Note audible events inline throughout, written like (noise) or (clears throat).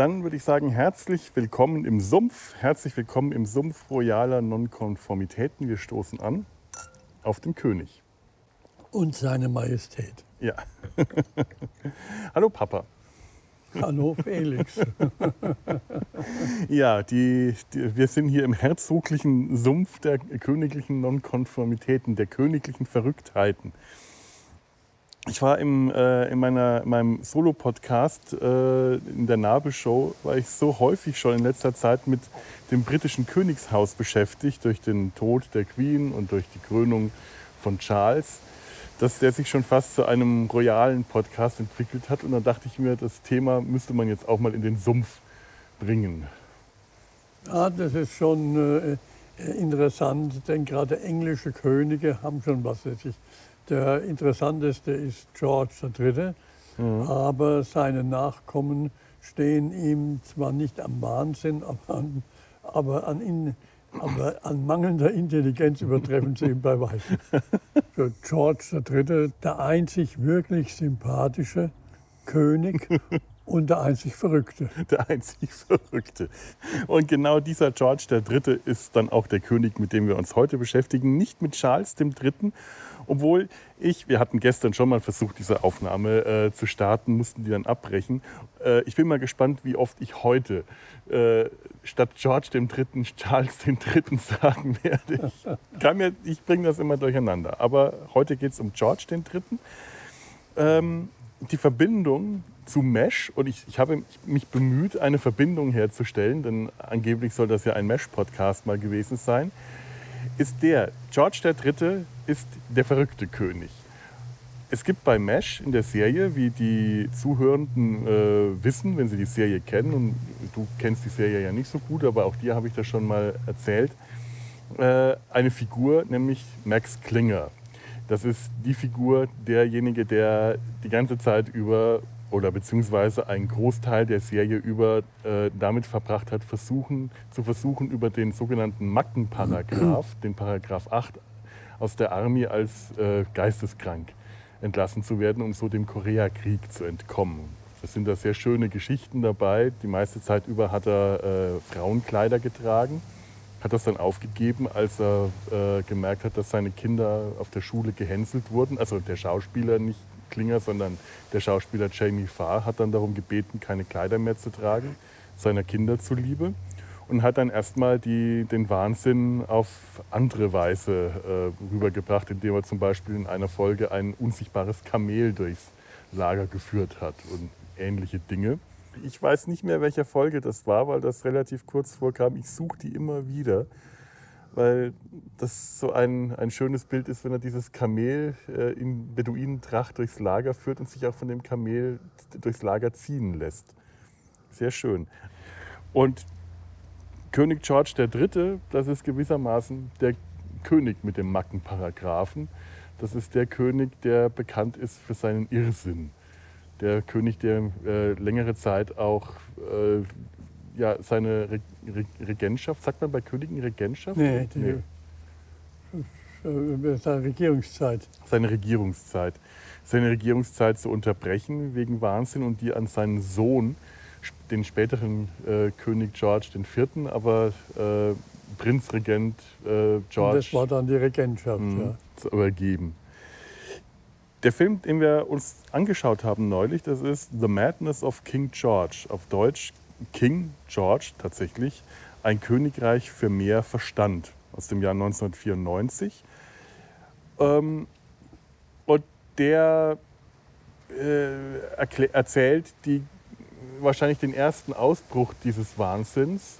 Dann würde ich sagen, herzlich willkommen im Sumpf. Herzlich willkommen im Sumpf royaler Nonkonformitäten. Wir stoßen an auf den König. Und seine Majestät. Ja. (laughs) Hallo Papa. Hallo Felix. (laughs) ja, die, die, wir sind hier im herzoglichen Sumpf der königlichen Nonkonformitäten, der königlichen Verrücktheiten. Ich war im, äh, in, meiner, in meinem Solo-Podcast äh, in der Nabelshow, war ich so häufig schon in letzter Zeit mit dem britischen Königshaus beschäftigt, durch den Tod der Queen und durch die Krönung von Charles dass der sich schon fast zu einem royalen Podcast entwickelt hat. Und dann dachte ich mir, das Thema müsste man jetzt auch mal in den Sumpf bringen. Ja, das ist schon äh, interessant, denn gerade englische Könige haben schon was. Sich. Der interessanteste ist George III., mhm. aber seine Nachkommen stehen ihm zwar nicht am Wahnsinn, aber an, aber an ihn aber an mangelnder Intelligenz übertreffen sie ihn bei weitem. (laughs) So George III., der einzig wirklich sympathische König (laughs) und der einzig Verrückte. Der einzig Verrückte. Und genau dieser George III. ist dann auch der König, mit dem wir uns heute beschäftigen. Nicht mit Charles III., obwohl ich, wir hatten gestern schon mal versucht, diese Aufnahme äh, zu starten, mussten die dann abbrechen. Äh, ich bin mal gespannt, wie oft ich heute äh, statt George Dritten Charles Dritten (laughs) sagen werde. Ich, ich bringe das immer durcheinander. Aber heute geht es um George Dritten. Ähm, die Verbindung zu Mesh, und ich, ich habe mich bemüht, eine Verbindung herzustellen, denn angeblich soll das ja ein Mesh-Podcast mal gewesen sein, ist der, George Dritte ist der verrückte König. Es gibt bei Mesh in der Serie, wie die Zuhörenden äh, wissen, wenn sie die Serie kennen, und du kennst die Serie ja nicht so gut, aber auch dir habe ich das schon mal erzählt, äh, eine Figur, nämlich Max Klinger. Das ist die Figur, derjenige, der die ganze Zeit über oder beziehungsweise einen Großteil der Serie über äh, damit verbracht hat, versuchen, zu versuchen, über den sogenannten Mackenparagraph, (clears throat) den Paragraph 8 aus der Armee als äh, geisteskrank entlassen zu werden, um so dem Koreakrieg zu entkommen. Es sind da sehr schöne Geschichten dabei. Die meiste Zeit über hat er äh, Frauenkleider getragen, hat das dann aufgegeben, als er äh, gemerkt hat, dass seine Kinder auf der Schule gehänselt wurden. Also der Schauspieler, nicht Klinger, sondern der Schauspieler Jamie Farr hat dann darum gebeten, keine Kleider mehr zu tragen, seiner Kinder zuliebe und hat dann erstmal den Wahnsinn auf andere Weise äh, rübergebracht, indem er zum Beispiel in einer Folge ein unsichtbares Kamel durchs Lager geführt hat und ähnliche Dinge. Ich weiß nicht mehr, welche Folge das war, weil das relativ kurz vorkam. Ich suche die immer wieder, weil das so ein, ein schönes Bild ist, wenn er dieses Kamel äh, in Beduinentracht durchs Lager führt und sich auch von dem Kamel durchs Lager ziehen lässt. Sehr schön. Und König George III., das ist gewissermaßen der König mit dem Mackenparagraphen. Das ist der König, der bekannt ist für seinen Irrsinn. Der König, der äh, längere Zeit auch äh, ja, seine Re Re Regentschaft, sagt man bei Königen Regentschaft? Nee, die, nee. seine Regierungszeit. Seine Regierungszeit. Seine Regierungszeit zu unterbrechen wegen Wahnsinn und die an seinen Sohn den späteren äh, König George IV., aber äh, Prinzregent äh, George. Das war dann die Regentschaft, mh, ja. Zu übergeben. Der Film, den wir uns angeschaut haben neulich, das ist The Madness of King George. Auf Deutsch King George tatsächlich. Ein Königreich für mehr Verstand aus dem Jahr 1994. Ähm, und der äh, erzählt die wahrscheinlich den ersten Ausbruch dieses Wahnsinns.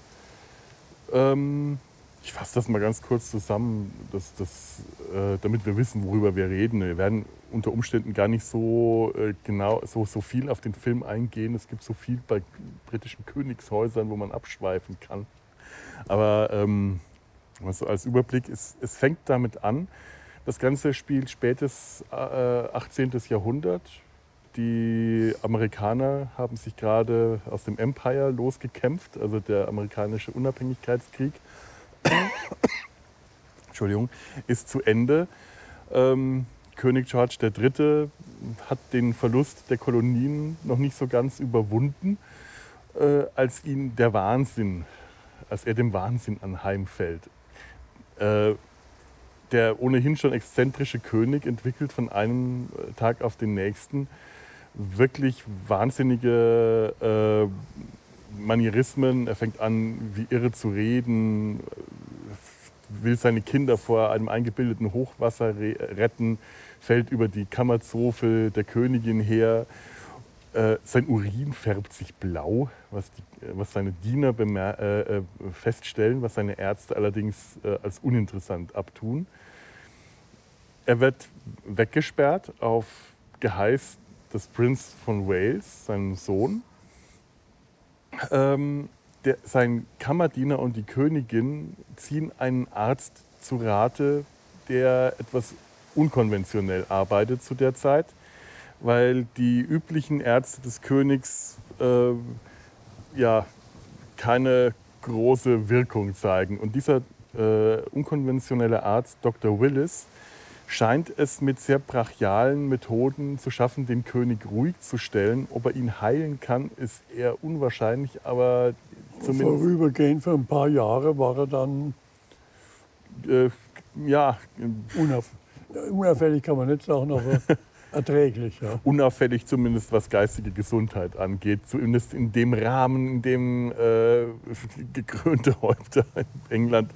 Ähm, ich fasse das mal ganz kurz zusammen, dass, dass, äh, damit wir wissen, worüber wir reden. Wir werden unter Umständen gar nicht so äh, genau so, so viel auf den Film eingehen. Es gibt so viel bei britischen Königshäusern, wo man abschweifen kann. Aber ähm, also als Überblick, ist, es fängt damit an. Das Ganze spielt spätes äh, 18. Jahrhundert. Die Amerikaner haben sich gerade aus dem Empire losgekämpft, also der amerikanische Unabhängigkeitskrieg. (coughs) Entschuldigung, ist zu Ende. Ähm, König George III. hat den Verlust der Kolonien noch nicht so ganz überwunden äh, als ihn der Wahnsinn, als er dem Wahnsinn anheimfällt. Äh, der ohnehin schon exzentrische König entwickelt von einem äh, Tag auf den nächsten wirklich wahnsinnige äh, Manierismen. Er fängt an, wie irre zu reden, will seine Kinder vor einem eingebildeten Hochwasser re retten, fällt über die Kammerzofe der Königin her. Äh, sein Urin färbt sich blau, was, die, was seine Diener äh, äh, feststellen, was seine Ärzte allerdings äh, als uninteressant abtun. Er wird weggesperrt auf Geheiß des Prince von Wales, seinem Sohn. Ähm, der, sein Kammerdiener und die Königin ziehen einen Arzt zu Rate, der etwas unkonventionell arbeitet zu der Zeit, weil die üblichen Ärzte des Königs äh, ja keine große Wirkung zeigen. Und dieser äh, unkonventionelle Arzt, Dr. Willis, scheint es mit sehr brachialen Methoden zu schaffen, den König ruhig zu stellen. Ob er ihn heilen kann, ist eher unwahrscheinlich, aber zumindest. Vorübergehend für ein paar Jahre war er dann. Äh, ja. Unauf, unauffällig kann man nicht sagen, aber (laughs) erträglich. Ja. Unauffällig zumindest, was geistige Gesundheit angeht. Zumindest in dem Rahmen, in dem äh, (laughs) gekrönte Häupter in England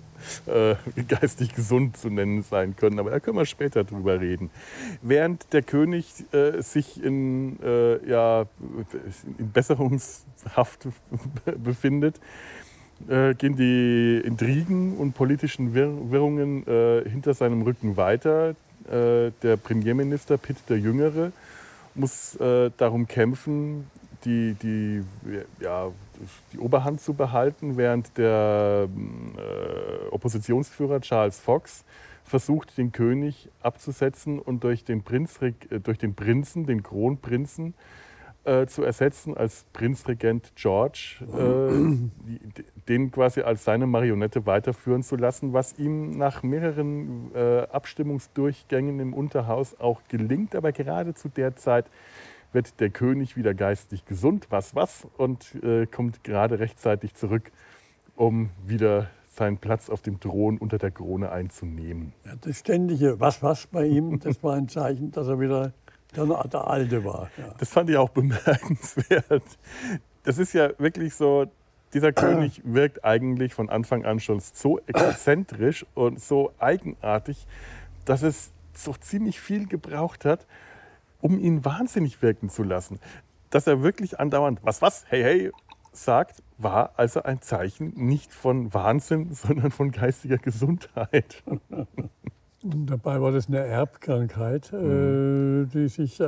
äh, geistig gesund zu nennen sein können. Aber da können wir später drüber reden. Während der König äh, sich in, äh, ja, in Besserungshaft (laughs) befindet, äh, gehen die Intrigen und politischen Wirrungen äh, hinter seinem Rücken weiter. Äh, der Premierminister Pitt der Jüngere muss äh, darum kämpfen, die, die, ja, die Oberhand zu behalten, während der äh, Oppositionsführer Charles Fox versucht, den König abzusetzen und durch den, Prinz, durch den Prinzen, den Kronprinzen, äh, zu ersetzen als Prinzregent George, äh, den quasi als seine Marionette weiterführen zu lassen, was ihm nach mehreren äh, Abstimmungsdurchgängen im Unterhaus auch gelingt. Aber gerade zu der Zeit wird der König wieder geistig gesund, was was, und äh, kommt gerade rechtzeitig zurück, um wieder seinen Platz auf dem Thron unter der Krone einzunehmen. Ja, das ständige Was was bei ihm, das war ein Zeichen, dass er wieder (laughs) der, der Alte war. Ja. Das fand ich auch bemerkenswert. Das ist ja wirklich so, dieser König (clears throat) wirkt eigentlich von Anfang an schon so exzentrisch und so eigenartig, dass es so ziemlich viel gebraucht hat, um ihn wahnsinnig wirken zu lassen. Dass er wirklich andauernd, was, was, hey, hey, sagt, war also ein Zeichen nicht von Wahnsinn, (laughs) sondern von geistiger Gesundheit. (laughs) Dabei war das eine Erbkrankheit, äh, mhm. die sich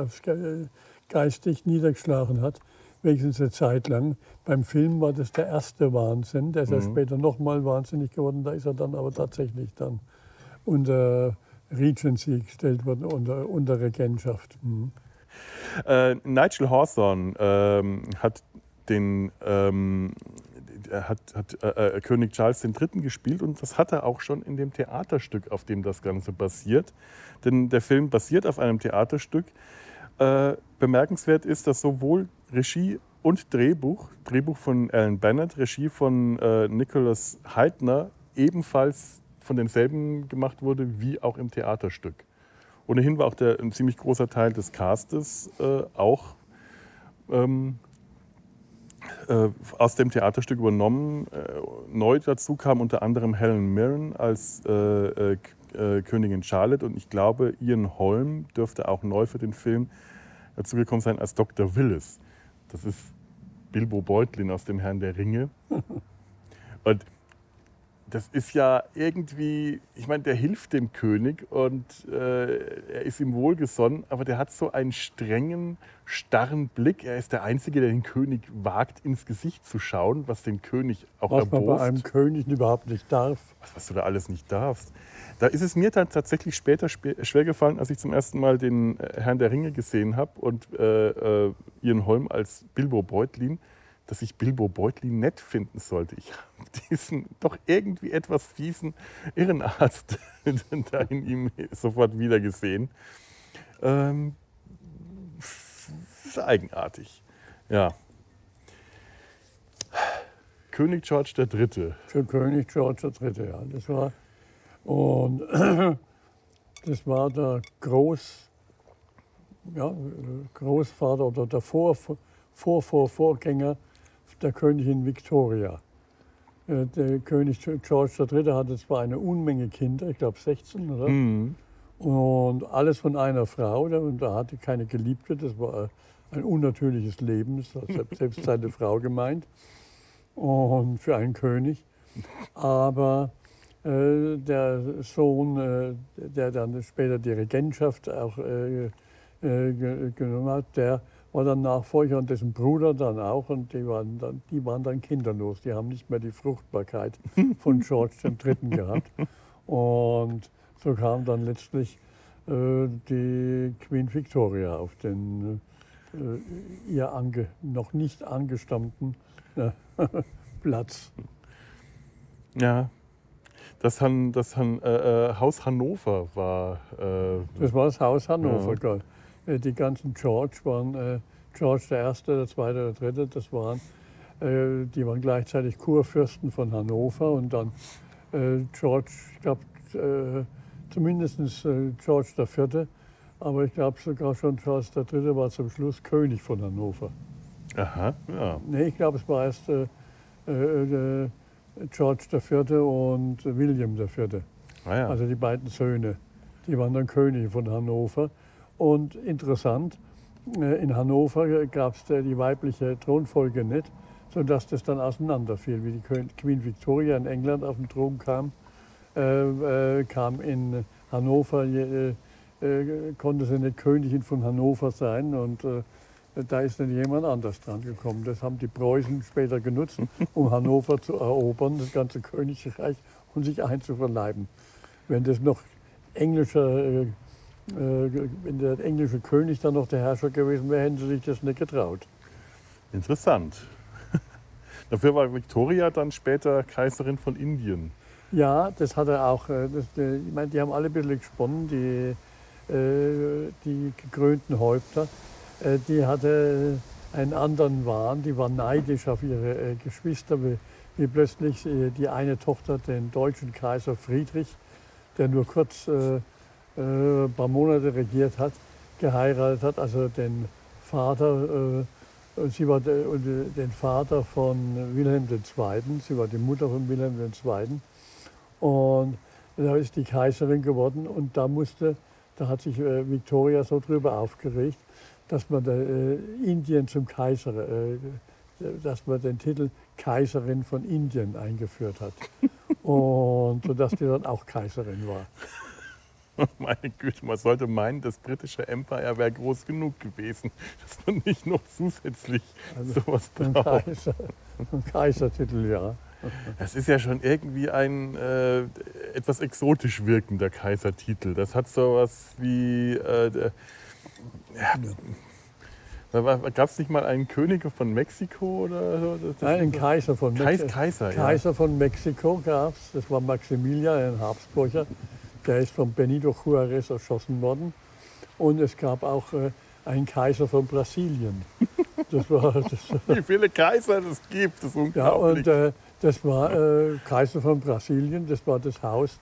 geistig niedergeschlagen hat, wenigstens eine Zeit lang. Beim Film war das der erste Wahnsinn, der ist mhm. ja später nochmal wahnsinnig geworden, da ist er dann aber tatsächlich dann unter Regency gestellt worden, unter, unter Regentschaft. Mhm. Äh, Nigel Hawthorne ähm, hat den ähm, hat, hat äh, äh König Charles III. gespielt und das hat er auch schon in dem Theaterstück, auf dem das Ganze basiert. Denn der Film basiert auf einem Theaterstück. Äh, bemerkenswert ist, dass sowohl Regie und Drehbuch, Drehbuch von Alan Bennett, Regie von äh, Nicholas Heidner, ebenfalls von denselben gemacht wurde wie auch im Theaterstück. Ohnehin war auch der, ein ziemlich großer Teil des Castes äh, auch ähm, äh, aus dem Theaterstück übernommen. Äh, neu dazu kam unter anderem Helen Mirren als äh, äh, äh, Königin Charlotte und ich glaube, Ian Holm dürfte auch neu für den Film dazugekommen sein als Dr. Willis. Das ist Bilbo Beutlin aus dem Herrn der Ringe. (laughs) Und das ist ja irgendwie, ich meine, der hilft dem König und äh, er ist ihm wohlgesonnen, aber der hat so einen strengen, starren Blick. Er ist der Einzige, der den König wagt, ins Gesicht zu schauen, was den König auch was erbost. Was bei einem König überhaupt nicht darf. Was, was du da alles nicht darfst. Da ist es mir dann tatsächlich später schwer gefallen, als ich zum ersten Mal den äh, Herrn der Ringe gesehen habe und äh, äh, Ian Holm als Bilbo Beutlin dass ich Bilbo Beutlin nett finden sollte. Ich habe diesen doch irgendwie etwas fiesen Irrenarzt (laughs) da in ihm sofort wieder gesehen. Ähm, ist eigenartig. Ja. König George III. Für König George III. Ja, das war und (clears throat) das war der Groß, ja, Großvater oder der Vor, Vor, Vor, Vorgänger der Königin Victoria. Äh, der König George III. hatte zwar eine Unmenge Kinder, ich glaube 16, oder? Mhm. Und alles von einer Frau. Und er hatte keine Geliebte, das war ein unnatürliches Leben, das hat selbst seine Frau gemeint. Und für einen König. Aber äh, der Sohn, äh, der dann später die Regentschaft auch äh, genommen hat, der war dann Nachfolger und dessen Bruder dann auch. Und die waren dann, die waren dann kinderlos. Die haben nicht mehr die Fruchtbarkeit (laughs) von George III. gehabt. Und so kam dann letztlich äh, die Queen Victoria auf den äh, ihr ange, noch nicht angestammten äh, (laughs) Platz. Ja, das, Han, das Han, äh, äh, Haus Hannover war. Äh, das war das Haus Hannover, ja. Äh, die ganzen George waren äh, George der Erste, der Zweite, der Dritte. Das waren, äh, die waren gleichzeitig Kurfürsten von Hannover und dann George, ich glaube zumindest George der Vierte, aber ich glaube sogar schon Charles der Dritte war zum Schluss König von Hannover. Aha, ja. Nee, ich glaube, es war erst George IV. und William IV. Ah, ja. Also die beiden Söhne. Die waren dann Könige von Hannover. Und interessant, äh, in Hannover gab es die weibliche Thronfolge nicht, sodass das dann auseinanderfiel. Wie die Queen Victoria in England auf den Thron kam, äh, äh, kam in Hannover, äh, äh, konnte sie nicht Königin von Hannover sein. Und äh, da ist dann jemand anders dran gekommen. Das haben die Preußen später genutzt, um (laughs) Hannover zu erobern, das ganze Königreich und sich einzuverleiben. Wenn das noch englischer, äh, äh, wenn der englische König dann noch der Herrscher gewesen wäre, hätten sie sich das nicht getraut. Interessant. (laughs) Dafür war Victoria dann später Kaiserin von Indien. Ja, das hat er auch. Äh, das, ich meine, die haben alle ein bisschen gesponnen, die, äh, die gekrönten Häupter. Äh, die hatte einen anderen Wahn, die war neidisch auf ihre äh, Geschwister, wie, wie plötzlich äh, die eine Tochter den deutschen Kaiser Friedrich, der nur kurz äh, ein paar Monate regiert hat, geheiratet hat, also den Vater, äh, sie war de, den Vater von Wilhelm II., sie war die Mutter von Wilhelm II. Und da ist die Kaiserin geworden und da musste, da hat sich äh, Victoria so drüber aufgeregt, dass man äh, Indien zum Kaiser, äh, dass man den Titel Kaiserin von Indien eingeführt hat. (laughs) Und sodass die dann auch Kaiserin war. (laughs) Meine Güte, man sollte meinen, das britische Empire wäre groß genug gewesen, (laughs) dass man nicht noch zusätzlich also sowas braucht. Ein, Kaiser, Kaisertitel, ja. Das ist ja schon irgendwie ein äh, etwas exotisch wirkender Kaisertitel. Das hat so was wie äh, ja. Gab es nicht mal einen König von Mexiko oder so? Nein, einen Kaiser von Mexiko. Kaiser, Kaiser ja. von Mexiko gab es. Das war Maximilian, ein Habsburger. Der ist von Benito Juarez erschossen worden. Und es gab auch äh, einen Kaiser von Brasilien. (laughs) Das war, das, Wie viele Kaiser es gibt, das ist unglaublich. Ja, und äh, das war äh, Kaiser von Brasilien, das war das Haus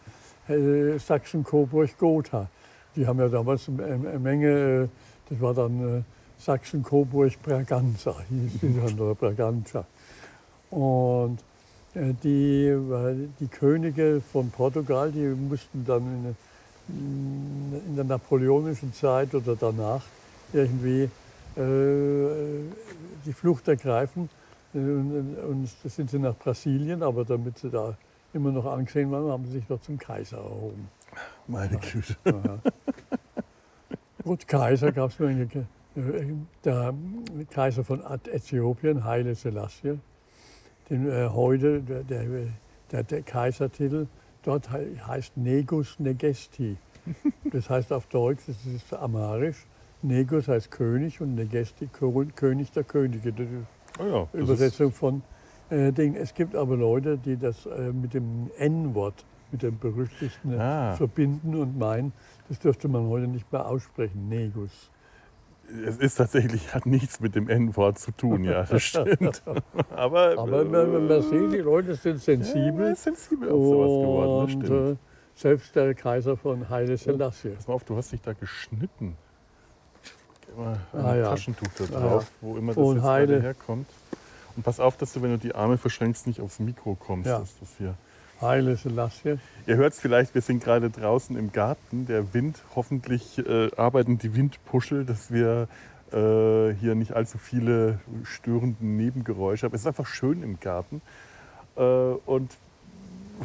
äh, Sachsen-Coburg-Gotha. Die haben ja damals eine Menge, äh, das war dann äh, Sachsen-Coburg-Braganza, hieß die dann, oder Braganza. Und äh, die, die Könige von Portugal, die mussten dann in, in der napoleonischen Zeit oder danach irgendwie äh, die Flucht ergreifen. Und, und sind sie nach Brasilien, aber damit sie da immer noch angesehen waren, haben sie sich dort zum Kaiser erhoben. Meine Güte. Gut, Kaiser gab es der Kaiser von Äthiopien, Haile Selassie, den äh, heute der, der, der, Kaisertitel dort heißt Negus Negesti. (laughs) Das heißt auf Deutsch, das ist Amharisch, Negus heißt König und Negesti König der Könige. Das ist oh ja, das Übersetzung ist von äh, Ding. Es gibt aber Leute, die das äh, mit dem N-Wort mit dem berüchtigten ah. verbinden und meinen, das dürfte man heute nicht mehr aussprechen, Negus. Es ist tatsächlich, hat nichts mit dem N-Wort zu tun, ja, das stimmt. (laughs) Aber, Aber man, man sieht, die Leute sind sensibel. Ja, sensibel auf sowas geworden, das und stimmt. äh, selbst der Kaiser von Haile Selassie. Pass mal auf, du hast dich da geschnitten. Geh mal Ah, ein ja. Taschentuch da Ah, drauf, ja. wo immer das Und jetzt Heide. herkommt. Und pass auf, dass du, wenn du die Arme verschränkst, nicht aufs Mikro kommst. Ja. Dass das hier Haile Selassie. Ihr hört es vielleicht, wir sind gerade draußen im Garten. Der Wind, hoffentlich äh, arbeiten die Windpuschel, dass wir äh, hier nicht allzu viele störende Nebengeräusche haben. Es ist einfach schön im Garten. Äh, und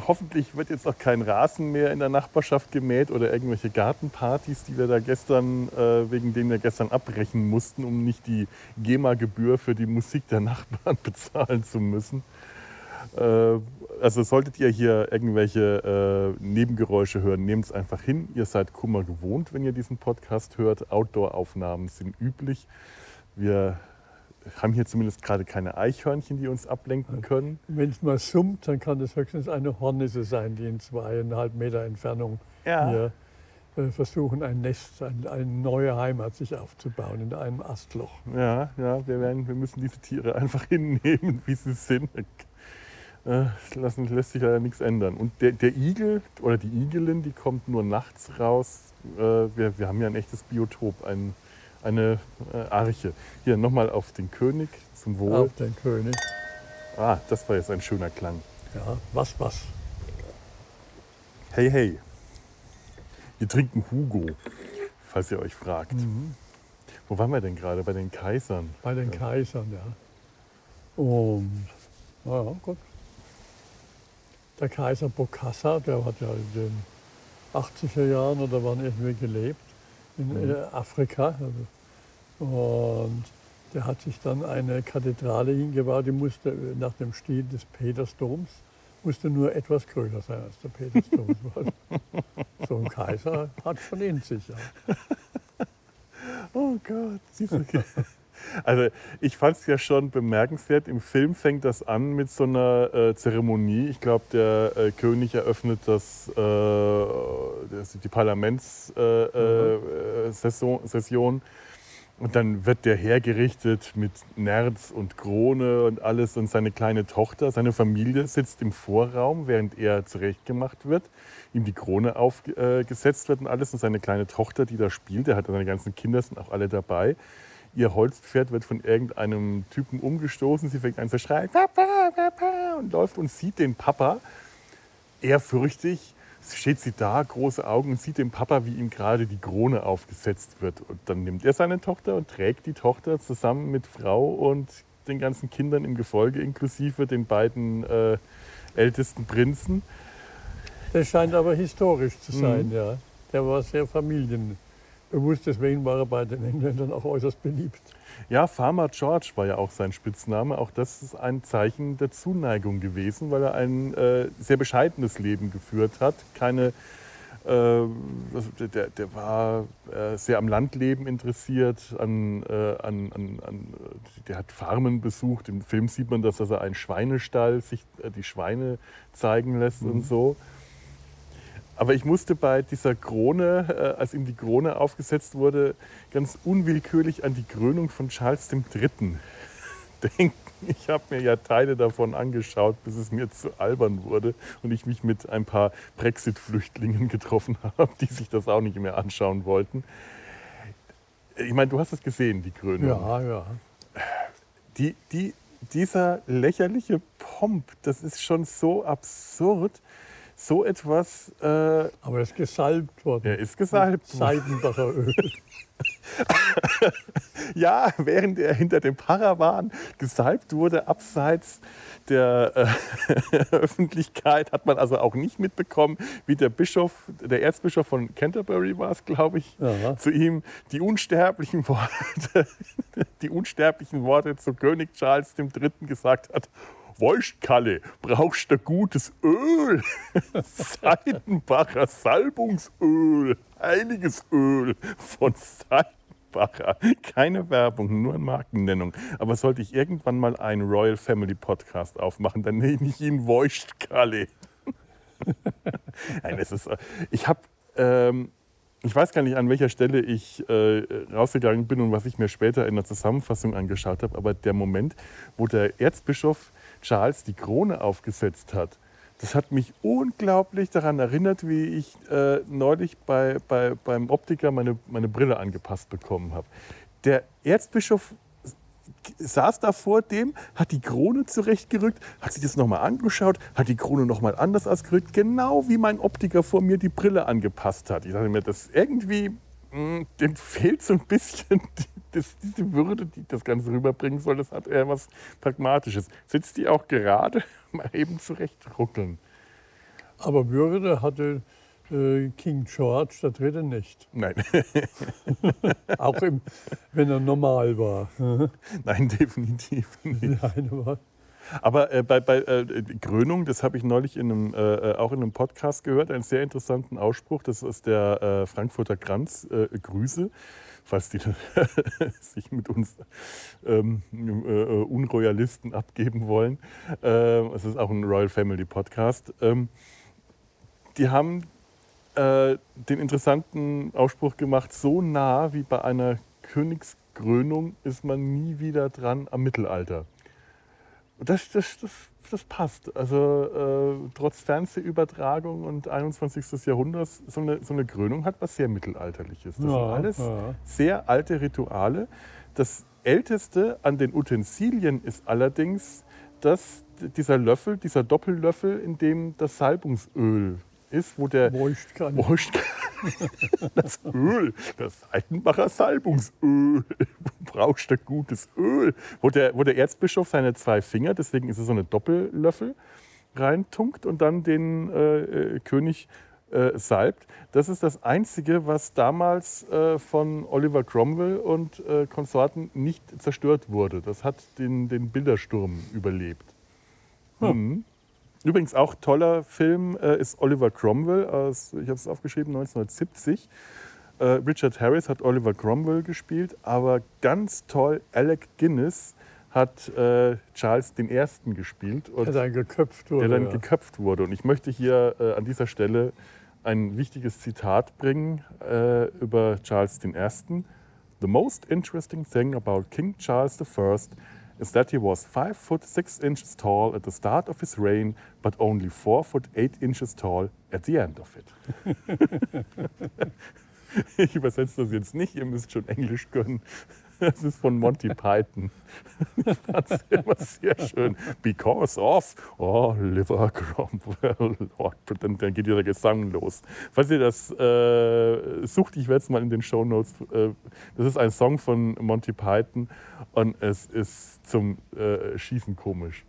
hoffentlich wird jetzt auch kein Rasen mehr in der Nachbarschaft gemäht oder irgendwelche Gartenpartys, die wir da gestern, äh, wegen denen wir gestern abbrechen mussten, um nicht die GEMA-Gebühr für die Musik der (laughs) Nachbarn bezahlen zu müssen. Äh, also solltet ihr hier irgendwelche äh, Nebengeräusche hören, nehmt es einfach hin. Ihr seid Kummer gewohnt, wenn ihr diesen Podcast hört. Outdoor-Aufnahmen sind üblich. Wir haben hier zumindest gerade keine Eichhörnchen, die uns ablenken können. Wenn es mal summt, dann kann das höchstens eine Hornisse sein, die in zweieinhalb Meter Entfernung hier äh, versuchen, ein Nest, ein, eine neue Heimat sich aufzubauen in einem Astloch. Ja, ja wir, werden, wir müssen diese Tiere einfach (laughs) hinnehmen, wie sie sind. Äh, lassen, lässt sich leider nichts ändern. Und der, der Igel oder die Igelin, die kommt nur nachts raus. Äh, wir, wir haben ja ein echtes Biotop, ein, eine äh, Arche. Hier nochmal auf den König zum Wohl. Auf den König. Ah, das war jetzt ein schöner Klang. Ja, was, was. Hey, hey. Wir trinken Hugo, falls ihr euch fragt. Wo waren wir denn gerade? Bei den Kaisern. Bei den Kaisern, ja. Und, na ja, gut. Der Kaiser Bokassa, der hat ja in den 80er Jahren oder wann irgendwie gelebt, in äh, Afrika. Und der hat sich dann eine Kathedrale hingebaut, die musste äh, nach dem Stil des Petersdoms, musste nur etwas größer sein als der Petersdom. (laughs) so ein Kaiser hat schon in sich. Ja. Oh Gott, siehst du. (laughs) Also ich fand es ja schon bemerkenswert. Im Film fängt das an mit so einer äh, Zeremonie. Ich glaube, der äh, König eröffnet das, äh, das die Parlamentssession äh, äh, Session. und dann wird der hergerichtet mit Nerz und Krone und alles und seine kleine Tochter, seine Familie sitzt im Vorraum, während er zurechtgemacht wird, ihm die Krone aufgesetzt wird und alles und seine kleine Tochter, die da spielt, er hat seine ganzen Kinder, sind auch alle dabei. Ihr Holzpferd wird von irgendeinem Typen umgestoßen. Sie fängt an zu schreien, Papa, Papa, und läuft und sieht den Papa. Ehrfürchtig steht sie da, große Augen, und sieht den Papa, wie ihm gerade die Krone aufgesetzt wird. Und dann nimmt er seine Tochter und trägt die Tochter zusammen mit Frau und den ganzen Kindern im Gefolge, inklusive den beiden äh, ältesten Prinzen. Das scheint aber historisch zu sein, Mhm. ja. Der war sehr familienbewusst, deswegen war er bei den Engländern auch äußerst beliebt. Ja, Farmer George war ja auch sein Spitzname. Auch das ist ein Zeichen der Zuneigung gewesen, weil er ein äh, sehr bescheidenes Leben geführt hat. Keine, äh, der, der war äh, sehr am Landleben interessiert, an, äh, an, an, an, der hat Farmen besucht. Im Film sieht man das, dass er einen Schweinestall sich äh, die Schweine zeigen lässt und so. Aber ich musste bei dieser Krone, äh, als ihm die Krone aufgesetzt wurde, ganz unwillkürlich an die Krönung von Charles III. (laughs) denken. Ich habe mir ja Teile davon angeschaut, bis es mir zu albern wurde und ich mich mit ein paar Brexit-Flüchtlingen getroffen (laughs) habe, die sich das auch nicht mehr anschauen wollten. Ich meine, du hast es gesehen, die Krönung. Ja, ja. Die, die, dieser lächerliche Pomp, das ist schon so absurd. So etwas, äh, Aber er ist gesalbt worden. er ist gesalbt. Seidenbacher Öl. (laughs) Ja, während er hinter dem Paravan gesalbt wurde, abseits der äh, (laughs) Öffentlichkeit, hat man also auch nicht mitbekommen, wie der Bischof, der Erzbischof von Canterbury war es, glaube ich, Ja. zu ihm die unsterblichen Worte, (laughs) die unsterblichen Worte zu König Charles III. gesagt hat. Wollst, Kalle, brauchst du gutes Öl? (laughs) Seidenbacher Salbungsöl, heiliges Öl von Seidenbacher. Keine Werbung, nur eine Markennennung. Aber sollte ich irgendwann mal einen Royal Family Podcast aufmachen, dann nenne ich ihn Wollst, Kalle. (laughs) Nein, es ist, äh, ich habe ähm, ich weiß gar nicht, an welcher Stelle ich äh, rausgegangen bin und was ich mir später in der Zusammenfassung angeschaut habe, aber der Moment, wo der Erzbischof Charles die Krone aufgesetzt hat, das hat mich unglaublich daran erinnert, wie ich äh, neulich bei, bei, beim Optiker meine, meine Brille angepasst bekommen habe. Der Erzbischof saß da vor dem, hat die Krone zurechtgerückt, hat sich das nochmal angeschaut, hat die Krone nochmal anders ausgerückt, genau wie mein Optiker vor mir die Brille angepasst hat. Ich dachte mir, das irgendwie, mh, hm, dem fehlt so ein bisschen (laughs) die, das, diese Würde, die das Ganze rüberbringen soll. Das hat eher was Pragmatisches. Sitzt die auch gerade, (laughs) mal eben zurechtruckeln. Aber Würde hatte King George III. nicht. Nein. (laughs) Auch im, wenn er normal war. (laughs) Nein, definitiv nicht. (laughs) Nein, aber aber äh, bei, bei äh, Krönung, das habe ich neulich in einem, äh, äh, auch in einem Podcast gehört, einen sehr interessanten Ausspruch. Das ist der äh, Frankfurter Kranz, äh, Grüße, falls die sich mit uns ähm, Unroyalisten abgeben wollen. Es ist auch ein Royal Family Podcast. Ähm, die haben äh, den interessanten Ausspruch gemacht, so nah wie bei einer Königskrönung ist man nie wieder dran am Mittelalter. Das, das, das, das passt. Also äh, trotz Fernsehübertragung und 21. Jahrhunderts, so eine, so eine Krönung hat was sehr Mittelalterliches. Das ja, sind alles ja. sehr alte Rituale. Das Älteste an den Utensilien ist allerdings das, dieser Löffel, dieser Doppellöffel, in dem das Salbungsöl ist, wo der kann. (laughs) Das Öl, das Seitenbacher Salbungsöl. Du brauchst ein gutes Öl. Wo der, wo der Erzbischof seine zwei Finger, deswegen ist es so eine Doppellöffel, reintunkt und dann den äh, äh, König äh, salbt. Das ist das Einzige, was damals äh, von Oliver Cromwell und äh, Konsorten nicht zerstört wurde. Das hat den, den Bildersturm überlebt. Hm. Übrigens auch toller Film äh, ist Oliver Cromwell, aus, ich habe es aufgeschrieben, 1970. Äh, Richard Harris hat Oliver Cromwell gespielt, aber ganz toll Alec Guinness hat äh, Charles I. gespielt. Und der dann geköpft wurde. Der dann ja. geköpft wurde. Und ich möchte hier äh, an dieser Stelle ein wichtiges Zitat bringen äh, über Charles I. The most interesting thing about King Charles I is that he was 5 foot 6 inches tall at the start of his reign, but only 4 foot 8 inches tall at the end of it. (laughs) ich übersetze das jetzt nicht, ihr müsst schon Englisch können. (laughs) Das ist von Monty Python. (laughs) Fand es immer sehr schön. Because of Oliver Cromwell. (laughs) Oh, dann, dann geht der Gesang los. Falls ihr das äh, sucht, ich werde es mal in den Show Notes. Äh, das ist ein Song von Monty Python und es ist zum äh, Schießen komisch.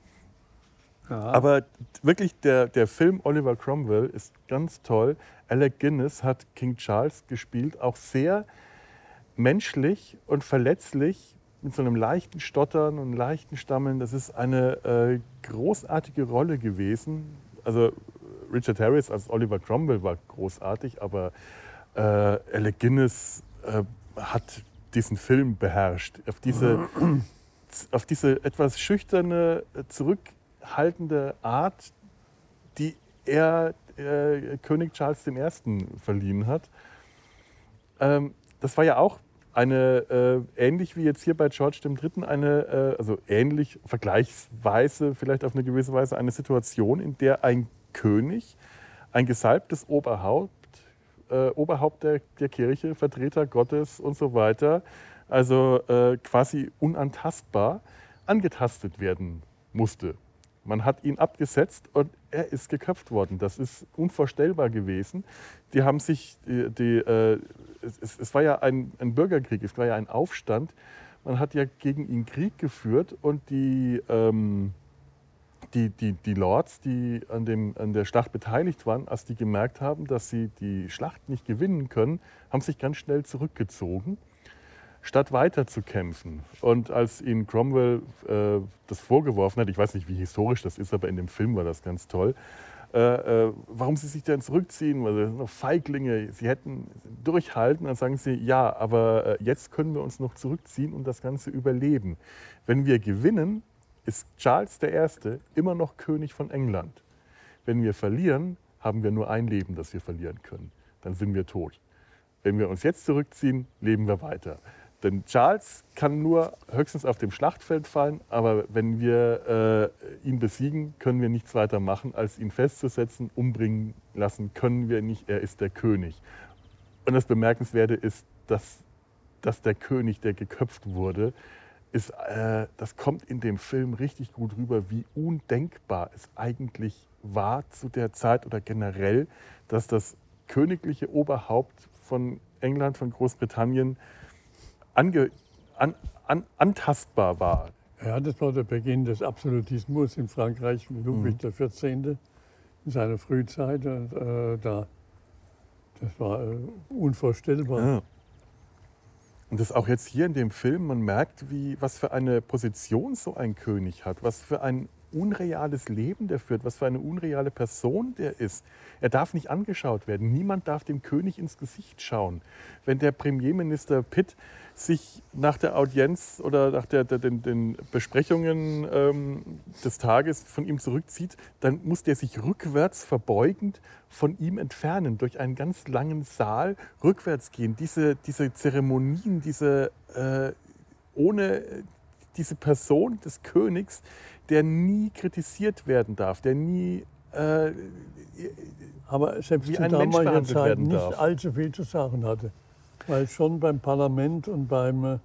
Ja. Aber wirklich, der, der Film Oliver Cromwell ist ganz toll. Alec Guinness hat King Charles gespielt, auch sehr menschlich und verletzlich mit so einem leichten Stottern und leichten Stammeln. Das ist eine äh, großartige Rolle gewesen. Also Richard Harris als Oliver Cromwell war großartig, aber äh, Alec Guinness äh, hat diesen Film beherrscht. Auf diese, (clears throat) auf diese etwas schüchterne, zurückhaltende Art, die er äh, König Charles I. verliehen hat. Ähm, das war ja auch eine, äh, ähnlich wie jetzt hier bei George III., eine, äh, also ähnlich, vergleichsweise, vielleicht auf eine gewisse Weise, eine Situation, in der ein König, ein gesalbtes Oberhaupt, äh, Oberhaupt der, der, Kirche, Vertreter Gottes und so weiter, also äh, quasi unantastbar, angetastet werden musste. Man hat ihn abgesetzt und er ist geköpft worden. Das ist unvorstellbar gewesen. Die haben sich, die, die äh, es, es, war ja ein, ein, Bürgerkrieg, es war ja ein Aufstand. Man hat ja gegen ihn Krieg geführt und die, ähm, die, die, die Lords, die an, dem, an der Schlacht beteiligt waren, als die gemerkt haben, dass sie die Schlacht nicht gewinnen können, haben sich ganz schnell zurückgezogen statt weiter zu kämpfen. Und als ihnen Cromwell äh, das vorgeworfen hat, ich weiß nicht, wie historisch das ist, aber in dem Film war das ganz toll, äh, äh, warum sie sich denn zurückziehen, weil sie sind noch Feiglinge, sie hätten durchhalten, dann sagen sie, ja, aber äh, jetzt können wir uns noch zurückziehen und das Ganze überleben. Wenn wir gewinnen, ist Charles I. immer noch König von England. Wenn wir verlieren, haben wir nur ein Leben, das wir verlieren können. Dann sind wir tot. Wenn wir uns jetzt zurückziehen, leben wir weiter. Denn Charles kann nur höchstens auf dem Schlachtfeld fallen, aber wenn wir äh, ihn besiegen, können wir nichts weiter machen, als ihn festzusetzen, umbringen lassen können wir nicht. Er ist der König. Und das Bemerkenswerte ist, dass, dass der König, der geköpft wurde, ist, äh, das kommt in dem Film richtig gut rüber, wie undenkbar es eigentlich war zu der Zeit oder generell, dass das königliche Oberhaupt von England, von Großbritannien ange, an, an, antastbar war. Ja, das war der Beginn des Absolutismus in Frankreich mit Ludwig mhm. XIV. in seiner Frühzeit. Äh, da, das war äh, unvorstellbar. Ja. Und das auch jetzt hier in dem Film, man merkt, wie, was für eine Position so ein König hat, was für ein unreales Leben der führt, was für eine unreale Person der ist. Er darf nicht angeschaut werden. Niemand darf dem König ins Gesicht schauen. Wenn der Premierminister Pitt sich nach der Audienz oder nach der, der, den, den, Besprechungen ähm, des Tages von ihm zurückzieht, dann muss der sich rückwärts verbeugend von ihm entfernen, durch einen ganz langen Saal rückwärts gehen. Diese, diese Zeremonien, diese äh, ohne diese Person des Königs, der nie kritisiert werden darf, der nie äh, aber selbst wie zu damaliger Zeit nicht darf. allzu viel zu sagen hatte, weil schon beim Parlament und beim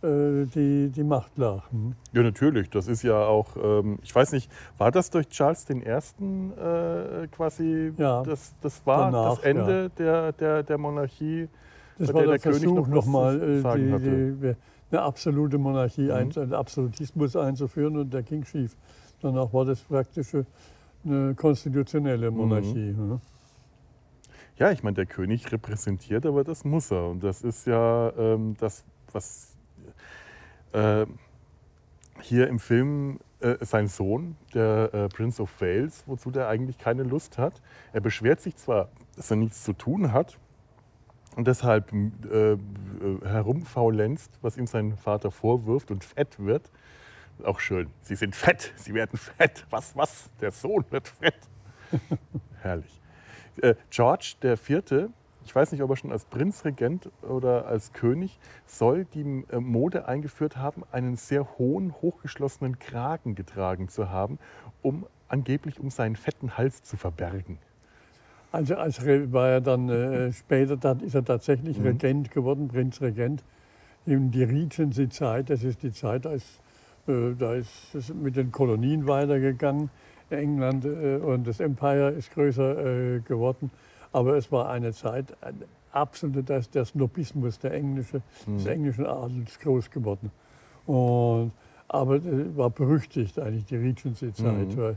äh, die, die Macht lag. Hm? Ja, natürlich. Das ist ja auch, ähm, ich weiß nicht, war das durch Charles I. Äh, quasi, ja, das, das war danach, das Ende ja. der, der, der Monarchie? Das war der, der Versuch, König noch, noch mal äh, die, die, eine absolute Monarchie, mhm. ein, einen Absolutismus einzuführen und der ging schief. Danach war das praktisch eine konstitutionelle Monarchie. Mhm. Ne? Ja, ich meine, der König repräsentiert, aber das muss er. Und das ist ja ähm, das, was äh, hier im Film äh, sein Sohn, der äh, Prince of Wales, wozu der eigentlich keine Lust hat. Er beschwert sich zwar, dass er nichts zu tun hat, und deshalb äh, äh, herumfaulenzt, was ihm sein Vater vorwirft und fett wird. Auch schön. Sie sind fett, sie werden fett. Was, was? Der Sohn wird fett. (laughs) Herrlich. Äh, George der Vierte, ich weiß nicht, ob er schon als Prinzregent oder als König, soll die äh, Mode eingeführt haben, einen sehr hohen, hochgeschlossenen Kragen getragen zu haben, um angeblich um seinen fetten Hals zu verbergen. Also als war er dann äh, später, dann ist er tatsächlich mhm. Regent geworden, Prinzregent. In die Regency-Zeit, das ist die Zeit, als, äh, da ist es mit den Kolonien weitergegangen. England äh, und das Empire ist größer äh, geworden. Aber es war eine Zeit, ein absoluter der Snobismus der englische, mhm. des englischen Adels groß geworden. Und, aber äh, war berüchtigt eigentlich die Regency-Zeit. Mhm.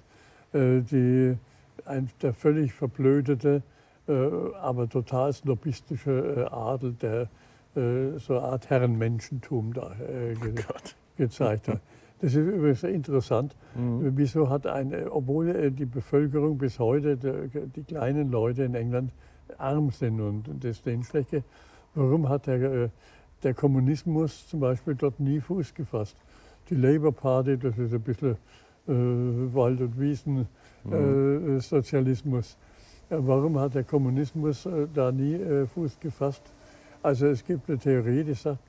Äh, die, ein, der völlig verblödete, äh, aber total snobistische äh, Adel, der äh, so eine Art Herrenmenschentum da äh, ge oh gezeigt hat. (laughs) Das ist übrigens interessant. Mhm. Wieso hat ein, obwohl äh, die Bevölkerung bis heute, die, die kleinen Leute in England arm sind und das denen schlecht geht, warum hat der, äh, der Kommunismus zum Beispiel dort nie Fuß gefasst? Die Labour Party, das ist ein bisschen äh, Wald- und Wiesen mhm. äh, Sozialismus. Warum hat der Kommunismus äh, da nie äh, Fuß gefasst? Also es gibt eine Theorie, die sagt,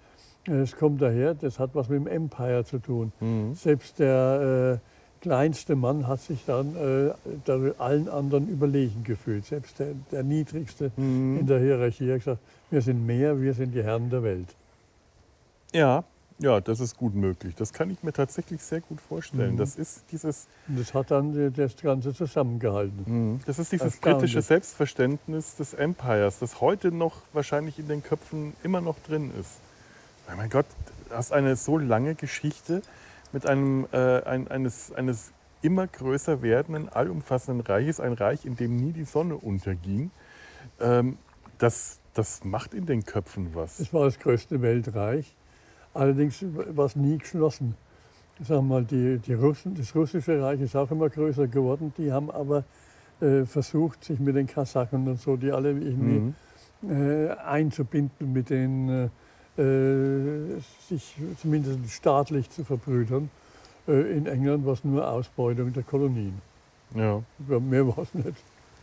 es kommt daher, das hat was mit dem Empire zu tun. Mhm. Selbst der äh, kleinste Mann hat sich dann äh, allen anderen überlegen gefühlt. Selbst der, der Niedrigste mhm. in der Hierarchie hat gesagt, wir sind mehr, wir sind die Herren der Welt. Ja, ja, das ist gut möglich. Das kann ich mir tatsächlich sehr gut vorstellen. Mhm. Das ist dieses. Das hat dann das Ganze zusammengehalten. Mhm. Das ist dieses britische Selbstverständnis des Empires, das heute noch wahrscheinlich in den Köpfen immer noch drin ist. Oh mein Gott, du hast eine so lange Geschichte mit einem äh, ein, eines, eines immer größer werdenden, allumfassenden Reiches, ein Reich, in dem nie die Sonne unterging. Ähm, das, das macht in den Köpfen was. Es war das größte Weltreich. Allerdings war es nie geschlossen. Sagen mal, die, die Russen, das russische Reich ist auch immer größer geworden. Die haben aber äh, versucht, sich mit den Kasachen und so, die alle irgendwie mhm. äh, einzubinden, mit denen äh, sich zumindest staatlich zu verbrüdern. Äh, in England war es nur Ausbeutung der Kolonien. Ja. Mehr war es nicht.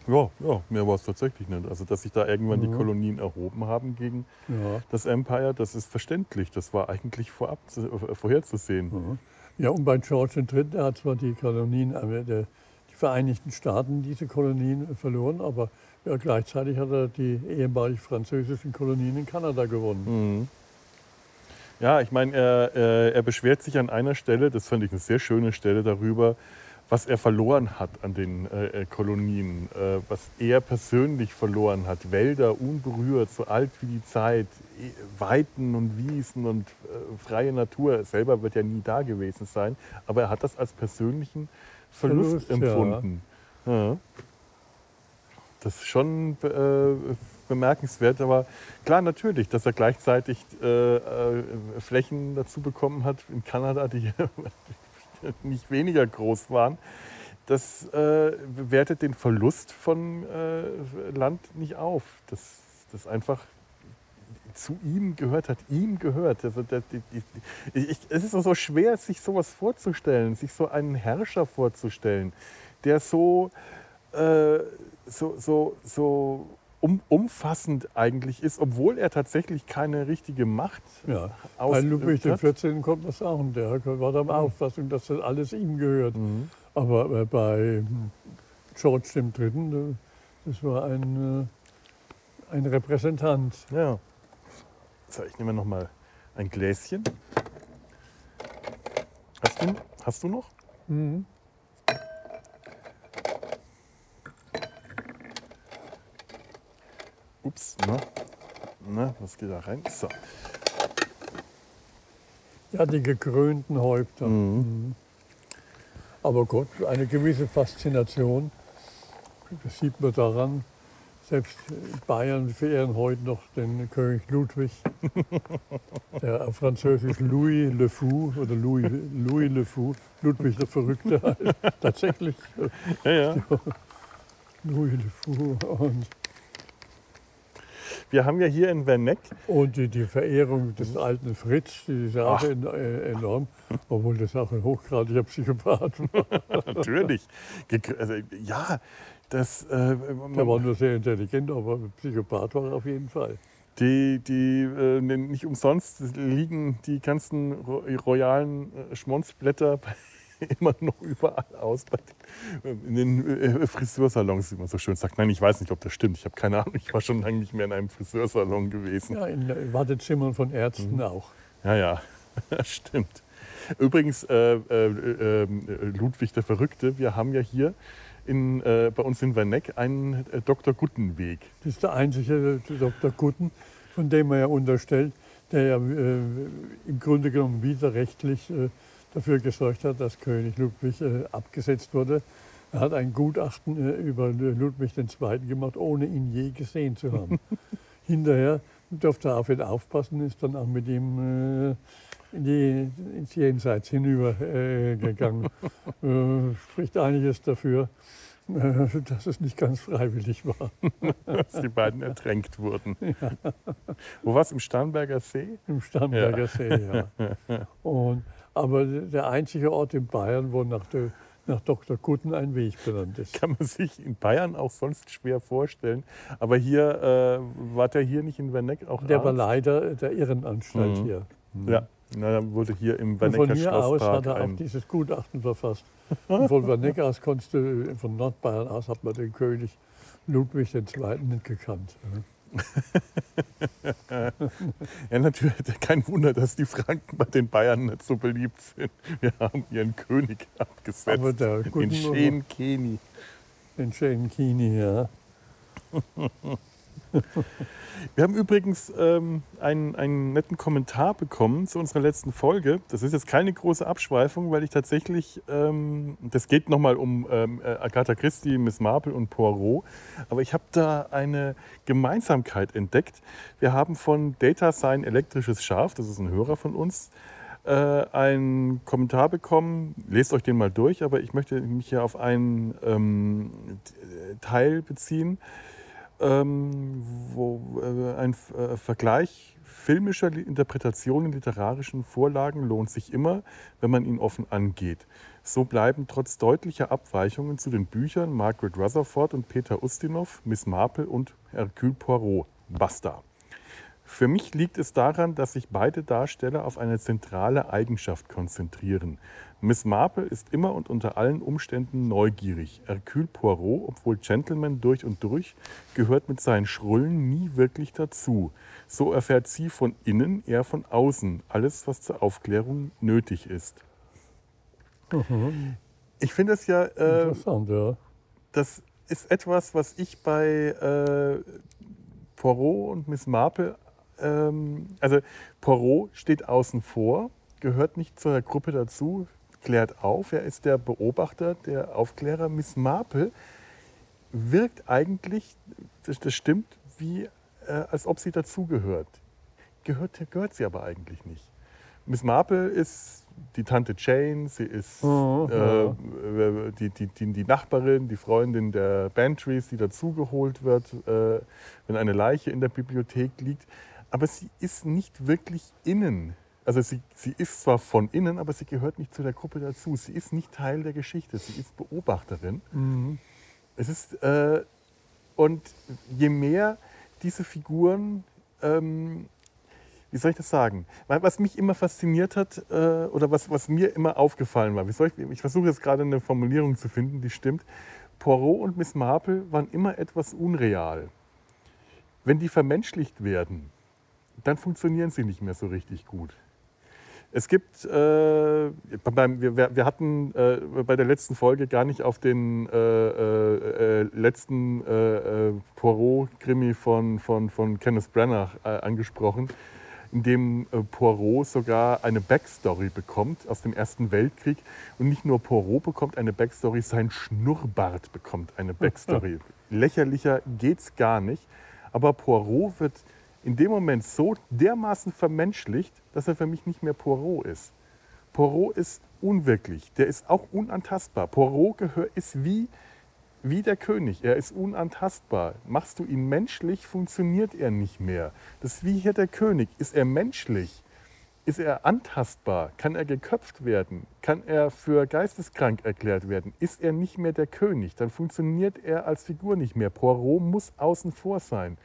Ja, ja, mehr war es tatsächlich nicht. Also, dass sich da irgendwann die Kolonien erhoben haben gegen Ja. das Empire, das ist verständlich. Das war eigentlich vorab zu, äh, vorherzusehen. Ja, und bei George III. hat zwar die Kolonien, äh, der, die Vereinigten Staaten diese Kolonien verloren, aber ja, gleichzeitig hat er die ehemalig französischen Kolonien in Kanada gewonnen. Ja, ich meine, er, äh, er beschwert sich an einer Stelle, das fand ich eine sehr schöne Stelle darüber, was er verloren hat an den äh, äh, Kolonien, äh, was er persönlich verloren hat. Wälder unberührt, so alt wie die Zeit, Weiten und Wiesen und äh, freie Natur. Er selber wird ja nie da gewesen sein, aber er hat das als persönlichen Verlust, Verlust, ja. empfunden. Ja. Das ist schon äh, bemerkenswert, aber klar natürlich, dass er gleichzeitig äh, Flächen dazu bekommen hat in Kanada, die (laughs) (laughs) nicht weniger groß waren. Das äh, wertet den Verlust von äh, Land nicht auf. Das, das einfach zu ihm gehört hat, ihm gehört. Also der, die, die, ich, es ist so schwer, sich sowas vorzustellen, sich so einen Herrscher vorzustellen, der so, äh, so, so, so um, umfassend eigentlich ist, obwohl er tatsächlich keine richtige Macht Ja. Bei ausgeübt Ludwig. XIV. konnte man sagen, der war der Auffassung, dass das alles ihm gehört. Mhm. Aber äh, bei hm, George III., äh, das war ein, äh, ein Repräsentant. Ja. So, ich nehme noch mal ein Gläschen. Hast du, hast du noch? Mhm. Ups, na, na, was geht da rein? So. Ja, die gekrönten Häupter. Mhm. Aber Gott, eine gewisse Faszination, das sieht man daran. Selbst in Bayern verehren heute noch den König Ludwig, (laughs) der auf Französisch Louis le Fou oder Louis, Louis le Fou, Ludwig der Verrückte. (laughs) Tatsächlich Ja, ja. (laughs) Louis le Fou. Und, Wir haben ja hier in Werneck, und die, die Verehrung des alten Fritz, die ist auch en, äh, enorm, obwohl das auch ein hochgradiger Psychopath war. (laughs) natürlich, also, ja, das, äh, Der war nur sehr intelligent, aber Psychopath war er auf jeden Fall. die, die äh, nicht umsonst liegen die ganzen ro royalen äh, Schmonzblätter bei- (laughs) immer noch überall aus den, in den äh, Friseursalons, wie man so schön sagt. Nein, ich weiß nicht, ob das stimmt. Ich habe keine Ahnung. Ich war schon lange nicht mehr in einem Friseursalon gewesen. Ja, in äh, Wartezimmern von Ärzten Mhm. auch. Ja, ja, (laughs) das stimmt. Übrigens, äh, äh, äh, Ludwig der Verrückte, wir haben ja hier in, bei uns in Werneck einen Dr. Guttenweg. Das ist der einzige Dr. Gutten, von dem man ja unterstellt, der ja im Grunde genommen widerrechtlich dafür gesorgt hat, dass König Ludwig äh, abgesetzt wurde. Er hat ein Gutachten äh, über Ludwig II. gemacht, ohne ihn je gesehen zu haben. (laughs) Hinterher durfte er auf ihn aufpassen, ist dann auch mit ihm äh, in die, ins Jenseits hinübergegangen. Äh, (laughs) äh, spricht einiges dafür, äh, dass es nicht ganz freiwillig war. dass die beiden ertränkt wurden. (laughs) Wo war es? Im Starnberger See? Im Starnberger See, ja. Und, aber der einzige Ort in Bayern, wo nach, der, nach Dr. Gutten ein Weg benannt ist. Kann man sich in Bayern auch sonst schwer vorstellen. Aber hier, äh, war der hier nicht in Werneck auch Der war Arzt? Leiter der Irrenanstalt Mhm. hier. Ja, na, dann wurde hier im Wernecker von hier aus hat er auch dieses Gutachten verfasst. Und von Werneck aus konntest du, von Nordbayern aus hat man den König Ludwig II. nicht gekannt. Ja, natürlich, kein Wunder, dass die Franken bei den Bayern nicht so beliebt sind. Wir haben ihren König abgesetzt. Aber der in Schenkeni. den Shane Keeney, ja. Wir haben übrigens ähm, einen, einen netten Kommentar bekommen zu unserer letzten Folge. Das ist jetzt keine große Abschweifung, weil ich tatsächlich, ähm, das geht nochmal um ähm, äh, Agatha Christie, Miss Marple und Poirot, aber ich habe da eine Gemeinsamkeit entdeckt. Wir haben von Data Sign Elektrisches Schaf, das ist ein Hörer von uns, äh, einen Kommentar bekommen. Lest euch den mal durch, aber ich möchte mich hier auf einen ähm, Teil beziehen ähm, wo äh, ein äh, Vergleich filmischer Interpretation in literarischen Vorlagen lohnt sich immer, wenn man ihn offen angeht. So bleiben trotz deutlicher Abweichungen zu den Büchern Margaret Rutherford und Peter Ustinov, Miss Marple und Hercule Poirot. Basta. Für mich liegt es daran, dass sich beide Darsteller auf eine zentrale Eigenschaft konzentrieren. Miss Marple ist immer und unter allen Umständen neugierig. Hercule Poirot, obwohl Gentleman durch und durch, gehört mit seinen Schrullen nie wirklich dazu. So erfährt sie von innen, er von außen, alles, was zur Aufklärung nötig ist. Mhm. Ich finde es ja, äh, Interessant, ja. Das ist etwas, was ich bei äh, Poirot und Miss Marple ähm, also Poirot steht außen vor, gehört nicht zur Gruppe dazu, klärt auf. Er ist der Beobachter, der Aufklärer. Miss Marple wirkt eigentlich, das, das stimmt, wie äh, als ob sie dazugehört. Gehört, gehört sie aber eigentlich nicht. Miss Marple ist die Tante Jane, sie ist oh, äh, die, die, die, die, Nachbarin, die Freundin der Bantries, die dazugeholt wird, äh, wenn eine Leiche in der Bibliothek liegt aber sie ist nicht wirklich innen. Also sie, sie ist zwar von innen, aber sie gehört nicht zu der Gruppe dazu. Sie ist nicht Teil der Geschichte, sie ist Beobachterin. Mhm. Es ist, äh, und je mehr diese Figuren, ähm, wie soll ich das sagen? Was mich immer fasziniert hat äh, oder was, was mir immer aufgefallen war, wie soll ich, ich versuche jetzt gerade eine Formulierung zu finden, die stimmt. Poirot und Miss Marple waren immer etwas unreal. Wenn die vermenschlicht werden, dann funktionieren sie nicht mehr so richtig gut. Es gibt, äh, wir, wir, hatten äh, bei der letzten Folge gar nicht auf den äh, äh, äh letzten äh, Poirot-Krimi von, von, von Kenneth Branagh angesprochen, in dem Poirot sogar eine Backstory bekommt aus dem Ersten Weltkrieg. Und nicht nur Poirot bekommt eine Backstory, sein Schnurrbart bekommt eine Backstory. (laughs) Lächerlicher geht's gar nicht. Aber Poirot wird in dem Moment so dermaßen vermenschlicht, dass er für mich nicht mehr Poirot ist. Poirot ist unwirklich, der ist auch unantastbar. Poirot gehör, ist wie, wie der König, er ist unantastbar. Machst du ihn menschlich, funktioniert er nicht mehr. Das ist wie hier der König. Ist er menschlich? Ist er antastbar? Kann er geköpft werden? Kann er für geisteskrank erklärt werden? Ist er nicht mehr der König? Dann funktioniert er als Figur nicht mehr. Poirot muss außen vor sein.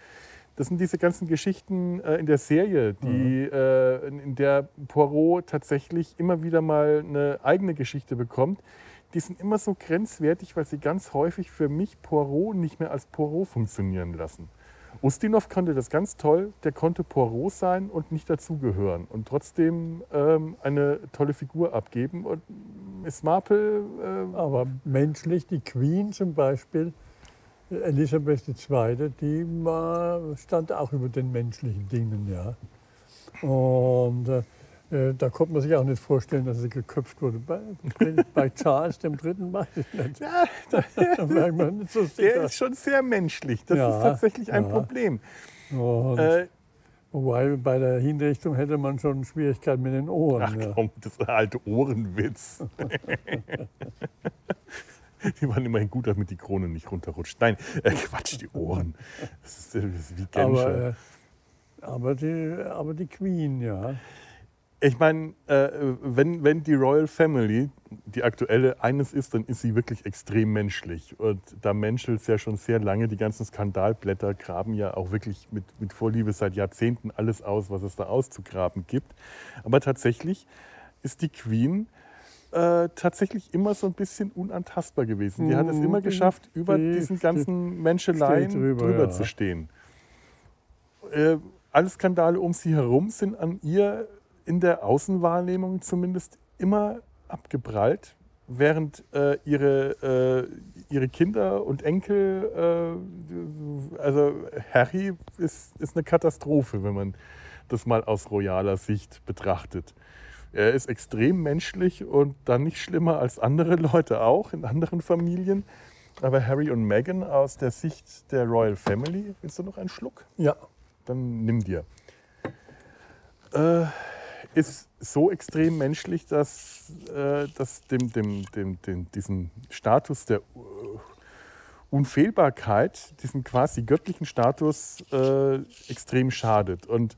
Das sind diese ganzen Geschichten äh, in der Serie, die, mhm. äh, in der Poirot tatsächlich immer wieder mal eine eigene Geschichte bekommt. Die sind immer so grenzwertig, weil sie ganz häufig für mich Poirot nicht mehr als Poirot funktionieren lassen. Ustinov konnte das ganz toll, der konnte Poirot sein und nicht dazugehören und trotzdem ähm, eine tolle Figur abgeben. Und Miss Marple. Äh Aber menschlich, die Queen zum Beispiel, Elisabeth II., die war, stand auch über den menschlichen Dingen. Ja. Und äh, äh da konnte man sich auch nicht vorstellen, dass sie geköpft wurde. Bei, bei Charles III. weiß ich nicht. Ja, (laughs) da merkt man nicht so sicher. Der ist schon sehr menschlich. Das ja, ist tatsächlich ein ja. Problem. Äh, wobei bei der Hinrichtung hätte man schon Schwierigkeiten mit den Ohren. Ach komm, das ist ein alter Ohrenwitz. (laughs) (laughs) Die waren immerhin gut, damit die Krone nicht runterrutscht. Nein, äh, Quatsch, die Ohren. Das ist, das ist wie Genscher. Aber, äh, aber, die, aber die Queen, ja. Ich meine, äh, wenn, wenn die Royal Family, die aktuelle, eines ist, dann ist sie wirklich extrem menschlich. Und da menschelt es ja schon sehr lange. Die ganzen Skandalblätter graben ja auch wirklich mit, mit Vorliebe seit Jahrzehnten alles aus, was es da auszugraben gibt. Aber tatsächlich ist die Queen äh, tatsächlich immer so ein bisschen unantastbar gewesen. Die hat es immer mhm. geschafft, über die diesen ganzen Menscheleien drüber, drüber ja. zu stehen. Äh, alle Skandale um sie herum sind an ihr in der Außenwahrnehmung zumindest immer abgeprallt, während äh, ihre, äh, ihre Kinder und Enkel, äh, also Harry ist, ist eine Katastrophe, wenn man das mal aus royaler Sicht betrachtet. Er ist extrem menschlich und dann nicht schlimmer als andere Leute auch in anderen Familien. Aber Harry und Meghan aus der Sicht der Royal Family, willst du noch einen Schluck? Ja. Dann nimm dir. Äh, ist so extrem menschlich, dass, äh, dass dem, dem, dem, dem, diesen Status der Unfehlbarkeit, diesen quasi göttlichen Status äh, extrem schadet. Und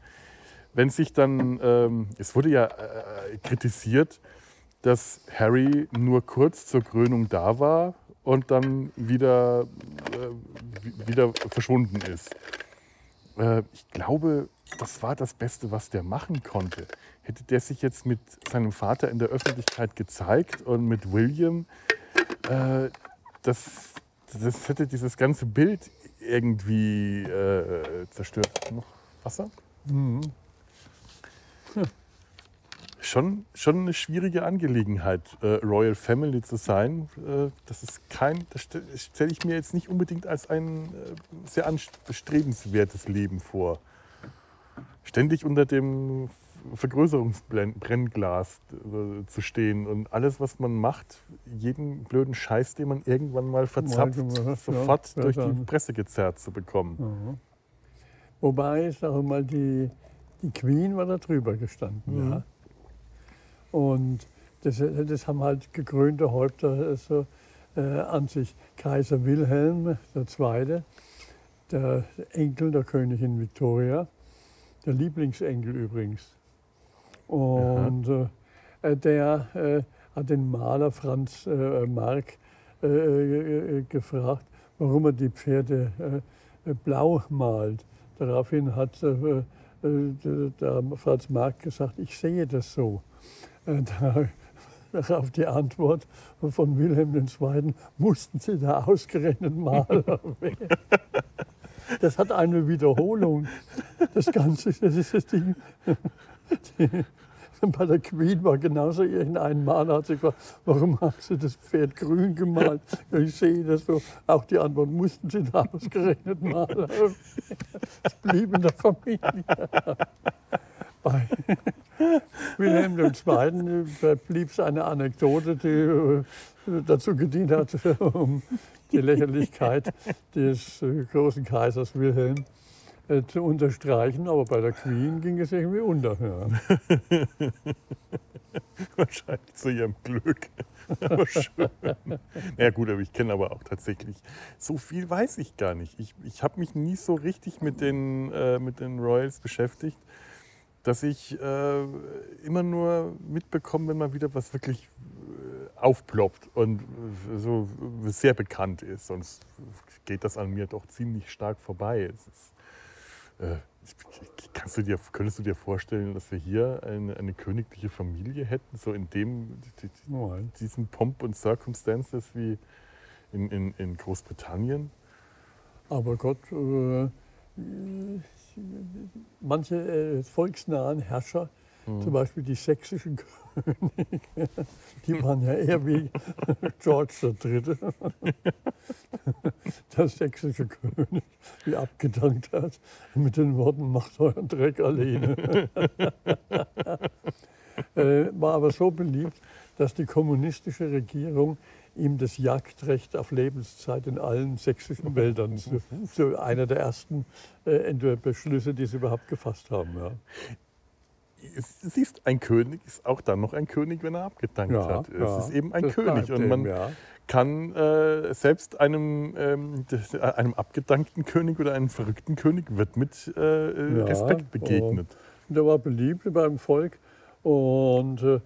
wenn sich dann, ähm, es wurde ja äh, kritisiert, dass Harry nur kurz zur Krönung da war und dann wieder, äh, wieder verschwunden ist. Äh, ich glaube, das war das Beste, was der machen konnte. Hätte der sich jetzt mit seinem Vater in der Öffentlichkeit gezeigt und mit William, äh, das, das hätte dieses ganze Bild irgendwie äh, zerstört. Noch Wasser? Mhm. Hm. Schon, schon eine schwierige Angelegenheit, äh, Royal Family zu sein. Äh, das ist kein, das stelle ich mir jetzt nicht unbedingt als ein äh, sehr anstrebenswertes Leben vor. Ständig unter dem Vergrößerungsbrennglas äh, zu stehen und alles, was man macht, jeden blöden Scheiß, den man irgendwann mal verzapft, ja, sofort ja, durch die Presse gezerrt zu bekommen. Mhm. Wobei, ich sage mal, die, die Queen war da drüber gestanden. Mhm. Ja. Und das, das, haben halt gekrönte Häupter also, äh, an sich. Kaiser Wilhelm II., der Enkel der Königin Victoria, der Lieblingsenkel übrigens. Und äh, der äh, hat den Maler Franz äh, Mark äh, äh, gefragt, warum er die Pferde blau malt. Daraufhin hat der Franz Mark gesagt, ich sehe das so. Darauf (laughs) die Antwort von Wilhelm II. mussten Sie da ausgerechnet Maler (laughs) werden. Das hat eine Wiederholung. Das Ganze, das ist das Ding. (laughs) (laughs) bei der Queen war genauso irgendein Mann, hat sich gefragt, warum haben Sie das Pferd grün gemalt? ich sehe das so. Auch die Antwort mussten Sie da ausgerechnet malen. Es blieb in der Familie. Bei Wilhelm II. blieb es eine Anekdote, die äh, dazu gedient hat, (laughs) um die Lächerlichkeit des äh, großen Kaisers Wilhelm äh, zu unterstreichen, aber bei der Queen ging es irgendwie unter. Ja. (laughs) Wahrscheinlich zu ihrem Glück. (laughs) Aber schön. Ja gut, aber ich kenne aber auch tatsächlich, so viel weiß ich gar nicht. Ich, ich habe mich nie so richtig mit den, äh, mit den Royals beschäftigt, dass ich äh, immer nur mitbekomme, wenn mal wieder was wirklich äh, aufploppt und äh, so sehr bekannt ist. Sonst geht das an mir doch ziemlich stark vorbei. Es ist, äh, kannst du dir, könntest du dir vorstellen, dass wir hier eine, eine königliche Familie hätten, so in dem, diesen Pomp und Circumstances wie in, in, in Großbritannien? Aber Gott, äh, manche äh, volksnahen Herrscher Mhm. Zum Beispiel die sächsischen Könige, die waren ja eher wie George III. Der sächsische König, wie abgedankt hat, mit den Worten, macht euren Dreck alleine. (laughs) Äh, war aber so beliebt, dass die kommunistische Regierung ihm das Jagdrecht auf Lebenszeit in allen sächsischen Wäldern, so, so einer der ersten äh, Beschlüsse, die sie überhaupt gefasst haben. Ja siehst, ein König ist auch dann noch ein König, wenn er abgedankt ja, hat. Es ja, ist eben ein König und man ja. kann äh, selbst einem, ähm, einem abgedankten König oder einem verrückten König wird mit äh, Respekt begegnet. Und er war beliebt beim Volk und äh,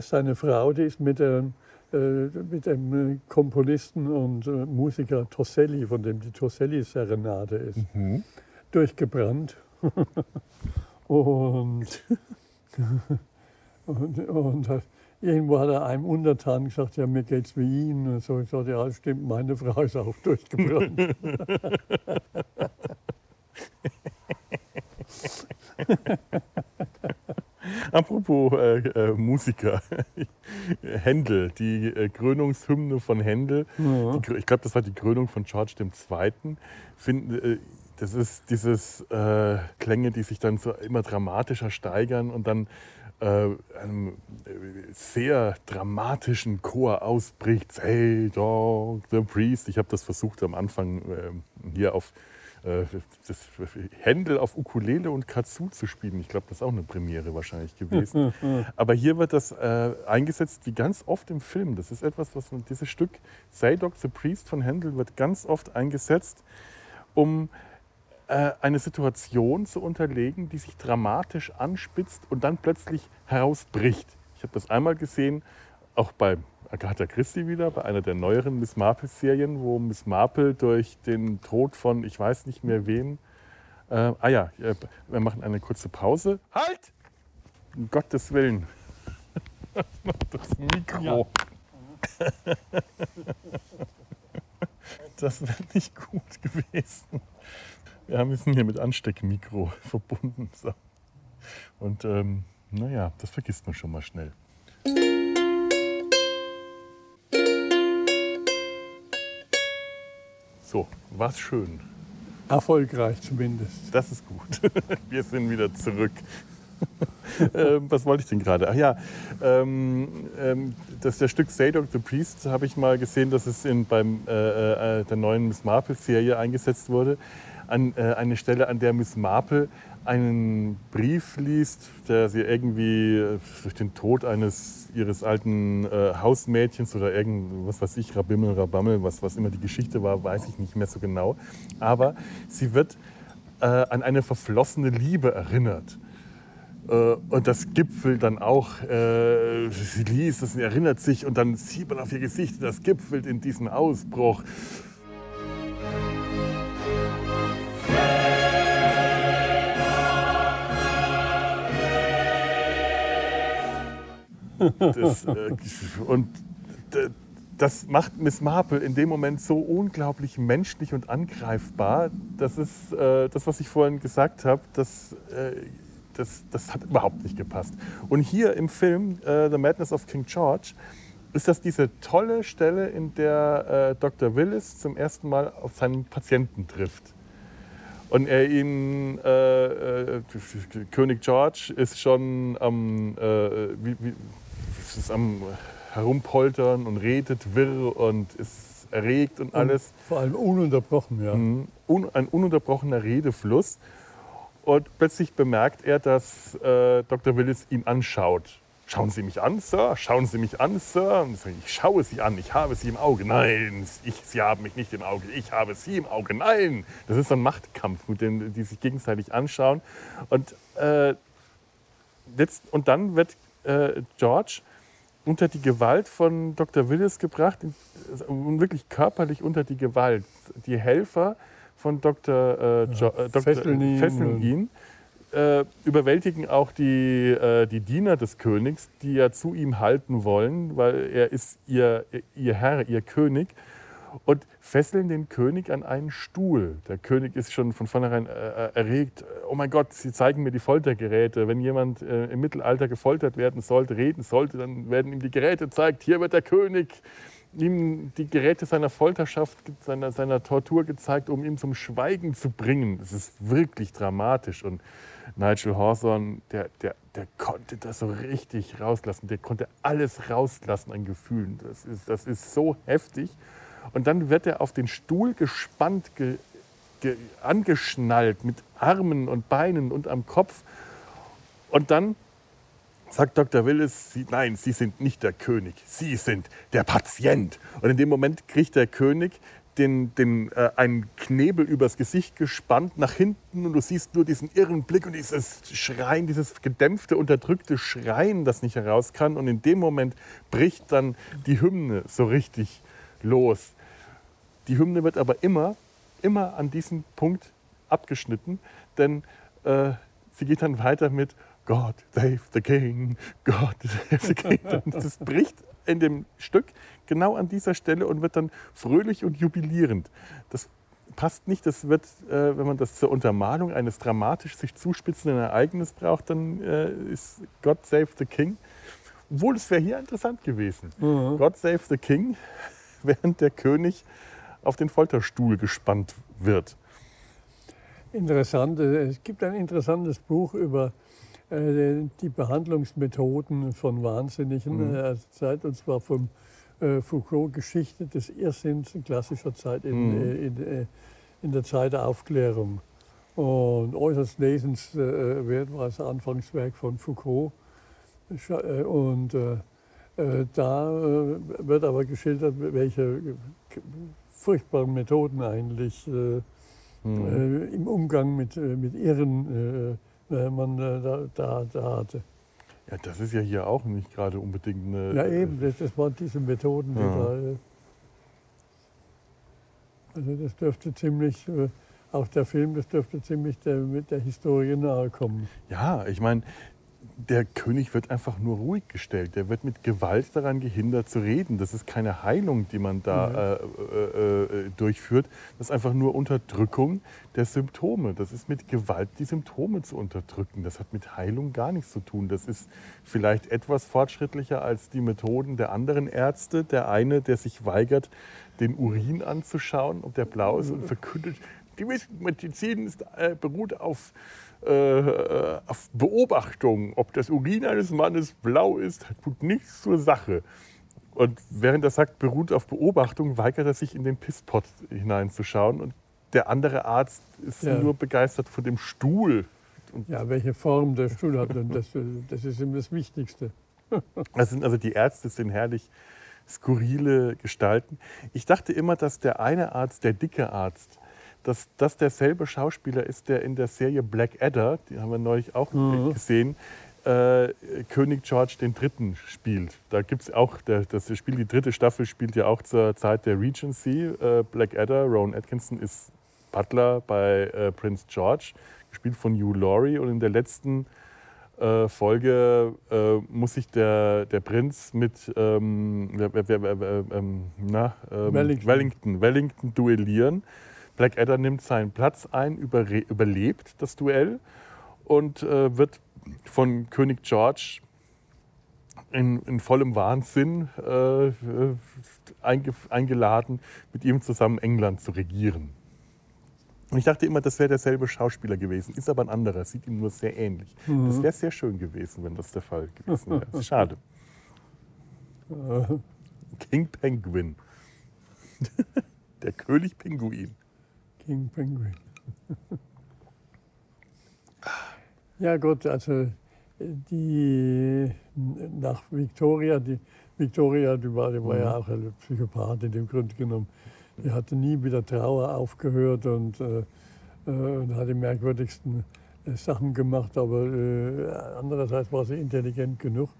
seine Frau, die ist mit dem, äh, mit dem Komponisten und äh, Musiker Tosselli, von dem die Tosselli-Serenade ist, mhm. durchgebrannt. (laughs) (laughs) Und, und, und irgendwo hat er einem Untertan gesagt, ja, mir geht's wie Ihnen. Und so, ich sagte, ja, stimmt, meine Frau ist auch (laughs) durchgebrannt. (laughs) Apropos äh, äh, Musiker, Händel, die äh, Krönungshymne von Händel, ja. die, ich glaube, das war die Krönung von George II. Find, das ist dieses äh, Klänge, die sich dann so immer dramatischer steigern und dann äh, einem äh, sehr dramatischen Chor ausbricht. Say dog the priest. Ich habe das versucht am Anfang äh, hier auf äh, das Händel auf Ukulele und Kazoo zu spielen. Ich glaube, das ist auch eine Premiere wahrscheinlich gewesen. (laughs) Aber hier wird das äh, eingesetzt wie ganz oft im Film. Das ist etwas, was dieses Stück Say Dog the Priest von Händel wird ganz oft eingesetzt, um eine Situation zu unterlegen, die sich dramatisch anspitzt und dann plötzlich herausbricht. Ich habe das einmal gesehen, auch bei Agatha Christie wieder, bei einer der neueren Miss Marple-Serien, wo Miss Marple durch den Tod von ich weiß nicht mehr wem. Äh, ah ja, äh, wir machen eine kurze Pause. Halt! Um Gottes Willen. (laughs) Das Mikro. Ja. (laughs) Das wäre nicht gut gewesen. Ja, wir sind hier mit Ansteckmikro (laughs) verbunden. So. Und ähm, naja, das vergisst man schon mal schnell. So, war's schön. Erfolgreich zumindest. Das ist gut. (laughs) Wir sind wieder zurück. (laughs) ähm, was wollte ich denn gerade? Ach ja, ähm, ähm, das der Stück Sadok the Priest habe ich mal gesehen, dass es in, beim äh, äh, der neuen Miss Marple Serie eingesetzt wurde. An äh, eine Stelle, an der Miss Marple einen Brief liest, der sie irgendwie äh, durch den Tod eines ihres alten äh, Hausmädchens oder irgend was weiß ich, Rabimmel, Rabammel, was, was immer die Geschichte war, weiß ich nicht mehr so genau. Aber sie wird äh, an eine verflossene Liebe erinnert. Äh, und das gipfelt dann auch, äh, sie liest es und erinnert sich und dann sieht man auf ihr Gesicht, das gipfelt in diesen Ausbruch. Das, äh, und das macht Miss Marple in dem Moment so unglaublich menschlich und angreifbar. Das ist äh, das, was ich vorhin gesagt habe. Das, äh, das, das hat überhaupt nicht gepasst. Und hier im Film The Madness of King George ist das diese tolle Stelle, in der Dr. Willis zum ersten Mal auf seinen Patienten trifft. Und er ihn, äh, äh, König George ist schon am, äh, wie, wie, ist am Herumpoltern und redet wirr und ist erregt und alles. Und vor allem ununterbrochen, ja. Mhm. Ein ununterbrochener Redefluss. Und plötzlich bemerkt er, dass äh, Dr. Willis ihn anschaut. Schauen Sie mich an, Sir? Schauen Sie mich an, Sir? Und ich schaue Sie an, ich habe Sie im Auge. Nein, ich, Sie haben mich nicht im Auge, ich habe Sie im Auge. Nein! Das ist so ein Machtkampf, mit dem die sich gegenseitig anschauen. Und, äh, jetzt, und dann wird äh, George unter die Gewalt von Dr. Willis gebracht, wirklich körperlich unter die Gewalt. Die Helfer von Dr. Äh, jo, äh, Dr. Fesseln ihn, äh, überwältigen auch die, äh, die Diener des Königs, die ja zu ihm halten wollen, weil er ist ihr, ihr Herr, ihr König und fesseln den König an einen Stuhl. Der König ist schon von vornherein äh, erregt. Oh mein Gott, sie zeigen mir die Foltergeräte. Wenn jemand äh, im Mittelalter gefoltert werden sollte, reden sollte, dann werden ihm die Geräte gezeigt. Hier wird der König ihm die Geräte seiner Folterschaft, seiner, seiner Tortur gezeigt, um ihn zum Schweigen zu bringen. Das ist wirklich dramatisch. Und Nigel Hawthorne, der, der, der konnte das so richtig rauslassen. Der konnte alles rauslassen an Gefühlen. Das ist, das ist so heftig. Und dann wird er auf den Stuhl gespannt, ge, ge, angeschnallt mit Armen und Beinen und am Kopf. Und dann sagt Dr. Willis, Sie, nein, Sie sind nicht der König, Sie sind der Patient. Und in dem Moment kriegt der König den, den, äh, einen Knebel übers Gesicht gespannt nach hinten und du siehst nur diesen irren Blick und dieses Schreien, dieses gedämpfte, unterdrückte Schreien, das nicht heraus kann. Und in dem Moment bricht dann die Hymne so richtig los. Die Hymne wird aber immer, immer an diesem Punkt abgeschnitten, denn äh, sie geht dann weiter mit God save the King, God save the King. (laughs) Das bricht in dem Stück genau an dieser Stelle und wird dann fröhlich und jubilierend. Das passt nicht. Das wird, äh, wenn man das zur Untermalung eines dramatisch sich zuspitzenden Ereignisses braucht, dann äh, ist God Save the King. Obwohl es wäre hier interessant gewesen. Mhm. God Save the King, (laughs) während der König auf den Folterstuhl gespannt wird. Interessant. Äh, es gibt ein interessantes Buch über äh, die Behandlungsmethoden von Wahnsinnigen mhm. äh, Zeit, und zwar vom Foucault Geschichte des Irrsinns in klassischer Zeit in, mhm. in, in, der Zeit der Aufklärung. Und äußerst lesenswert war das Anfangswerk von Foucault. Und da wird aber geschildert, welche furchtbaren Methoden eigentlich mhm. äh, im Umgang mit, äh, mit Irren äh, man da, da, da, hatte. Ja, das ist ja hier auch nicht gerade unbedingt eine. Ja, eben, das, das waren diese Methoden, die ja. da. Also, das dürfte ziemlich auch der Film, das dürfte ziemlich der, mit der Historie nahe kommen. Ja, ich meine, der König wird einfach nur ruhig gestellt. Der wird mit Gewalt daran gehindert zu reden. Das ist keine Heilung, die man da äh, äh, äh, durchführt. Das ist einfach nur Unterdrückung der Symptome. Das ist mit Gewalt die Symptome zu unterdrücken. Das hat mit Heilung gar nichts zu tun. Das ist vielleicht etwas fortschrittlicher als die Methoden der anderen Ärzte. Der eine, der sich weigert, den Urin anzuschauen, ob der blau ist und verkündet, die Medizin ist, äh, beruht auf äh, auf Beobachtung, ob das Urin eines Mannes blau ist, tut nichts zur Sache. Und während er sagt, beruht auf Beobachtung, weigert er sich in den Pisspot hineinzuschauen. Und der andere Arzt ist ja. nur begeistert von dem Stuhl. Und ja, welche Form der Stuhl hat, das, das ist ihm das Wichtigste. (laughs) Das sind also die Ärzte sind herrlich skurrile Gestalten. Ich dachte immer, dass der eine Arzt, der dicke Arzt, dass das derselbe Schauspieler ist, der in der Serie Black Adder, die haben wir neulich auch mhm. gesehen, äh, König George III. spielt. Da gibt es auch, der, das Spiel, die dritte Staffel spielt ja auch zur Zeit der Regency. Äh, Black Adder, Rowan Atkinson ist Butler bei äh, Prince George, gespielt von Hugh Laurie. Und in der letzten äh, Folge äh, muss sich der, der Prinz mit ähm, ähm, na, ähm, Wellington. Wellington, Wellington duellieren. Blackadder nimmt seinen Platz ein, überlebt das Duell und äh, wird von König George in, in vollem Wahnsinn äh, einge, eingeladen, mit ihm zusammen England zu regieren. Und ich dachte immer, das wäre derselbe Schauspieler gewesen, ist aber ein anderer, sieht ihm nur sehr ähnlich. Mhm. Das wäre sehr schön gewesen, wenn das der Fall gewesen wäre. (laughs) Schade. King Penguin. (laughs) der König Pinguin. King Penguin. (laughs) ja gut, also die nach Victoria, die Victoria, die war, die war ja mhm. auch eine Psychopathin im Grunde genommen. Die hatte nie mit der Trauer aufgehört und, äh, äh und hat die merkwürdigsten äh, Sachen gemacht, aber äh, andererseits war sie intelligent genug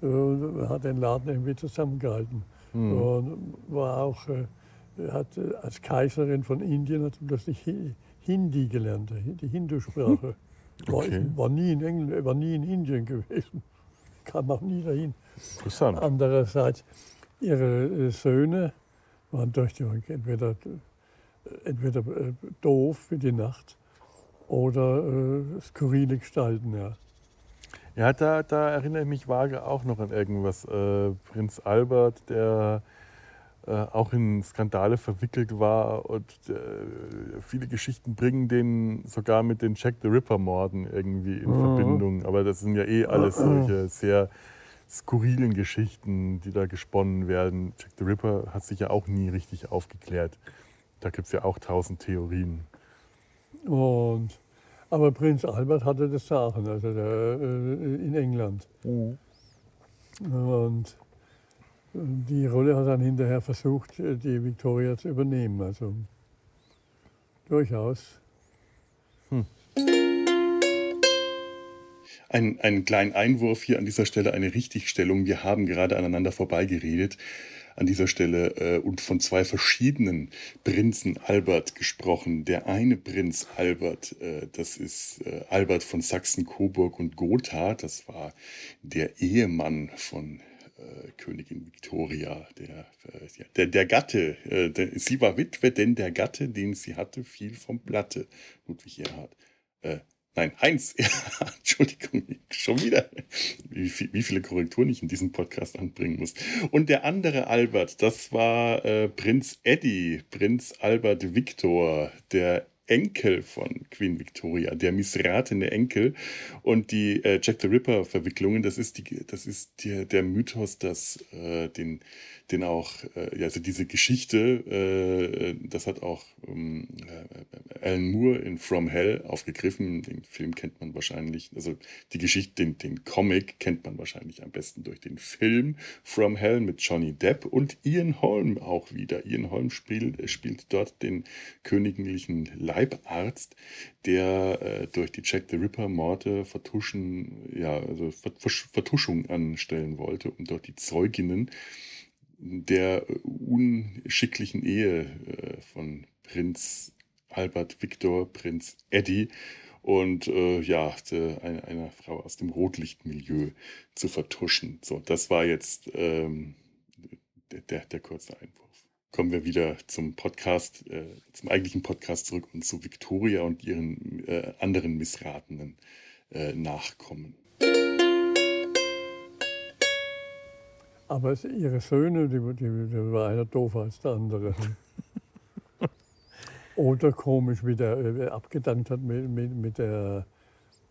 und hat den Laden irgendwie zusammengehalten. Mhm. Und war auch äh, hat als Kaiserin von Indien hat plötzlich Hindi gelernt, die Hindu-Sprache. (laughs) Okay. War, war, nie in England, war nie in Indien gewesen, (laughs) kam auch nie dahin. Interessant. Andererseits, ihre äh, Söhne waren durch die, entweder, äh, entweder äh, doof für die Nacht oder äh, skurrile Gestalten. Ja. Ja, da, da erinnere ich mich vage auch noch an irgendwas. Äh, Prinz Albert, der äh, auch in Skandale verwickelt war und äh, viele Geschichten bringen den sogar mit den Jack the Ripper-Morden irgendwie in mhm. Verbindung. Aber das sind ja eh alles solche sehr skurrilen Geschichten, die da gesponnen werden. Jack the Ripper hat sich ja auch nie richtig aufgeklärt. Da gibt es ja auch tausend Theorien. Und, aber Prinz Albert hatte das Sachen, also der, äh, in England. Mhm. Und die Rolle hat dann hinterher versucht, die Victoria zu übernehmen. Also durchaus. Hm. Ein, einen kleinen Einwurf hier an dieser Stelle, eine Richtigstellung. Wir haben gerade aneinander vorbeigeredet an dieser Stelle äh, und von zwei verschiedenen Prinzen Albert gesprochen. Der eine Prinz Albert, äh, das ist äh, Albert von Sachsen, Coburg und Gotha. Das war der Ehemann von Königin Victoria, der, äh, der, der Gatte, äh, der, sie war Witwe, denn der Gatte, den sie hatte, fiel vom Blatte, Ludwig Erhard. Äh, nein, Heinz (laughs) Erhard, Entschuldigung, schon wieder, wie, wie, viele Korrekturen ich in diesem Podcast anbringen muss. Und der andere Albert, das war äh, Prinz Eddie, Prinz Albert Victor, der Enkel von Queen Victoria, der missratene Enkel. Und die äh, Jack the Ripper-Verwicklungen, das ist, die, das ist die, der Mythos, dass äh, den, den auch, äh, also diese Geschichte, äh, das hat auch ähm, äh, Alan Moore in From Hell aufgegriffen. Den Film kennt man wahrscheinlich, also die Geschichte, den, den Comic kennt man wahrscheinlich am besten durch den Film From Hell mit Johnny Depp und Ian Holm auch wieder. Ian Holm spielt, spielt dort den königlichen Leibarzt, der äh, durch die Jack the Ripper Morde vertuschen, ja, also Vertuschung anstellen wollte, um dort die Zeuginnen der unschicklichen Ehe äh, von Prinz Albert Victor, Prinz Eddie und äh, ja, eine, einer Frau aus dem Rotlichtmilieu zu vertuschen. So, das war jetzt ähm, der, der kurze Einwurf. Kommen wir wieder zum Podcast, äh, zum eigentlichen Podcast zurück und zu Victoria und ihren äh, anderen missratenen äh, Nachkommen. Aber ihre Söhne, die, die, die war einer doofer als der andere. (laughs) Oder komisch, wie der äh, abgedankt hat mit, mit, mit der,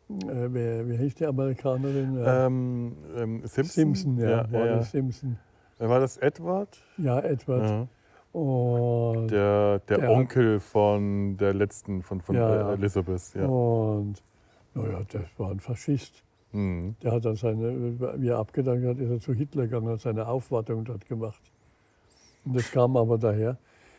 äh, wer, wie hieß die Amerikanerin? Ähm, ähm, Simpson. Simpson, ja, ja, war ja. Simpson. War das Edward? Ja, Edward. Ja. Und der, der, der, Onkel von der letzten, von, von ja, Elizabeth. Ja. Und naja, das war ein Faschist. Mhm. Der hat dann seine, wie er abgedankt hat, ist er zu Hitler gegangen, hat seine Aufwartung dort gemacht. Und das kam aber daher.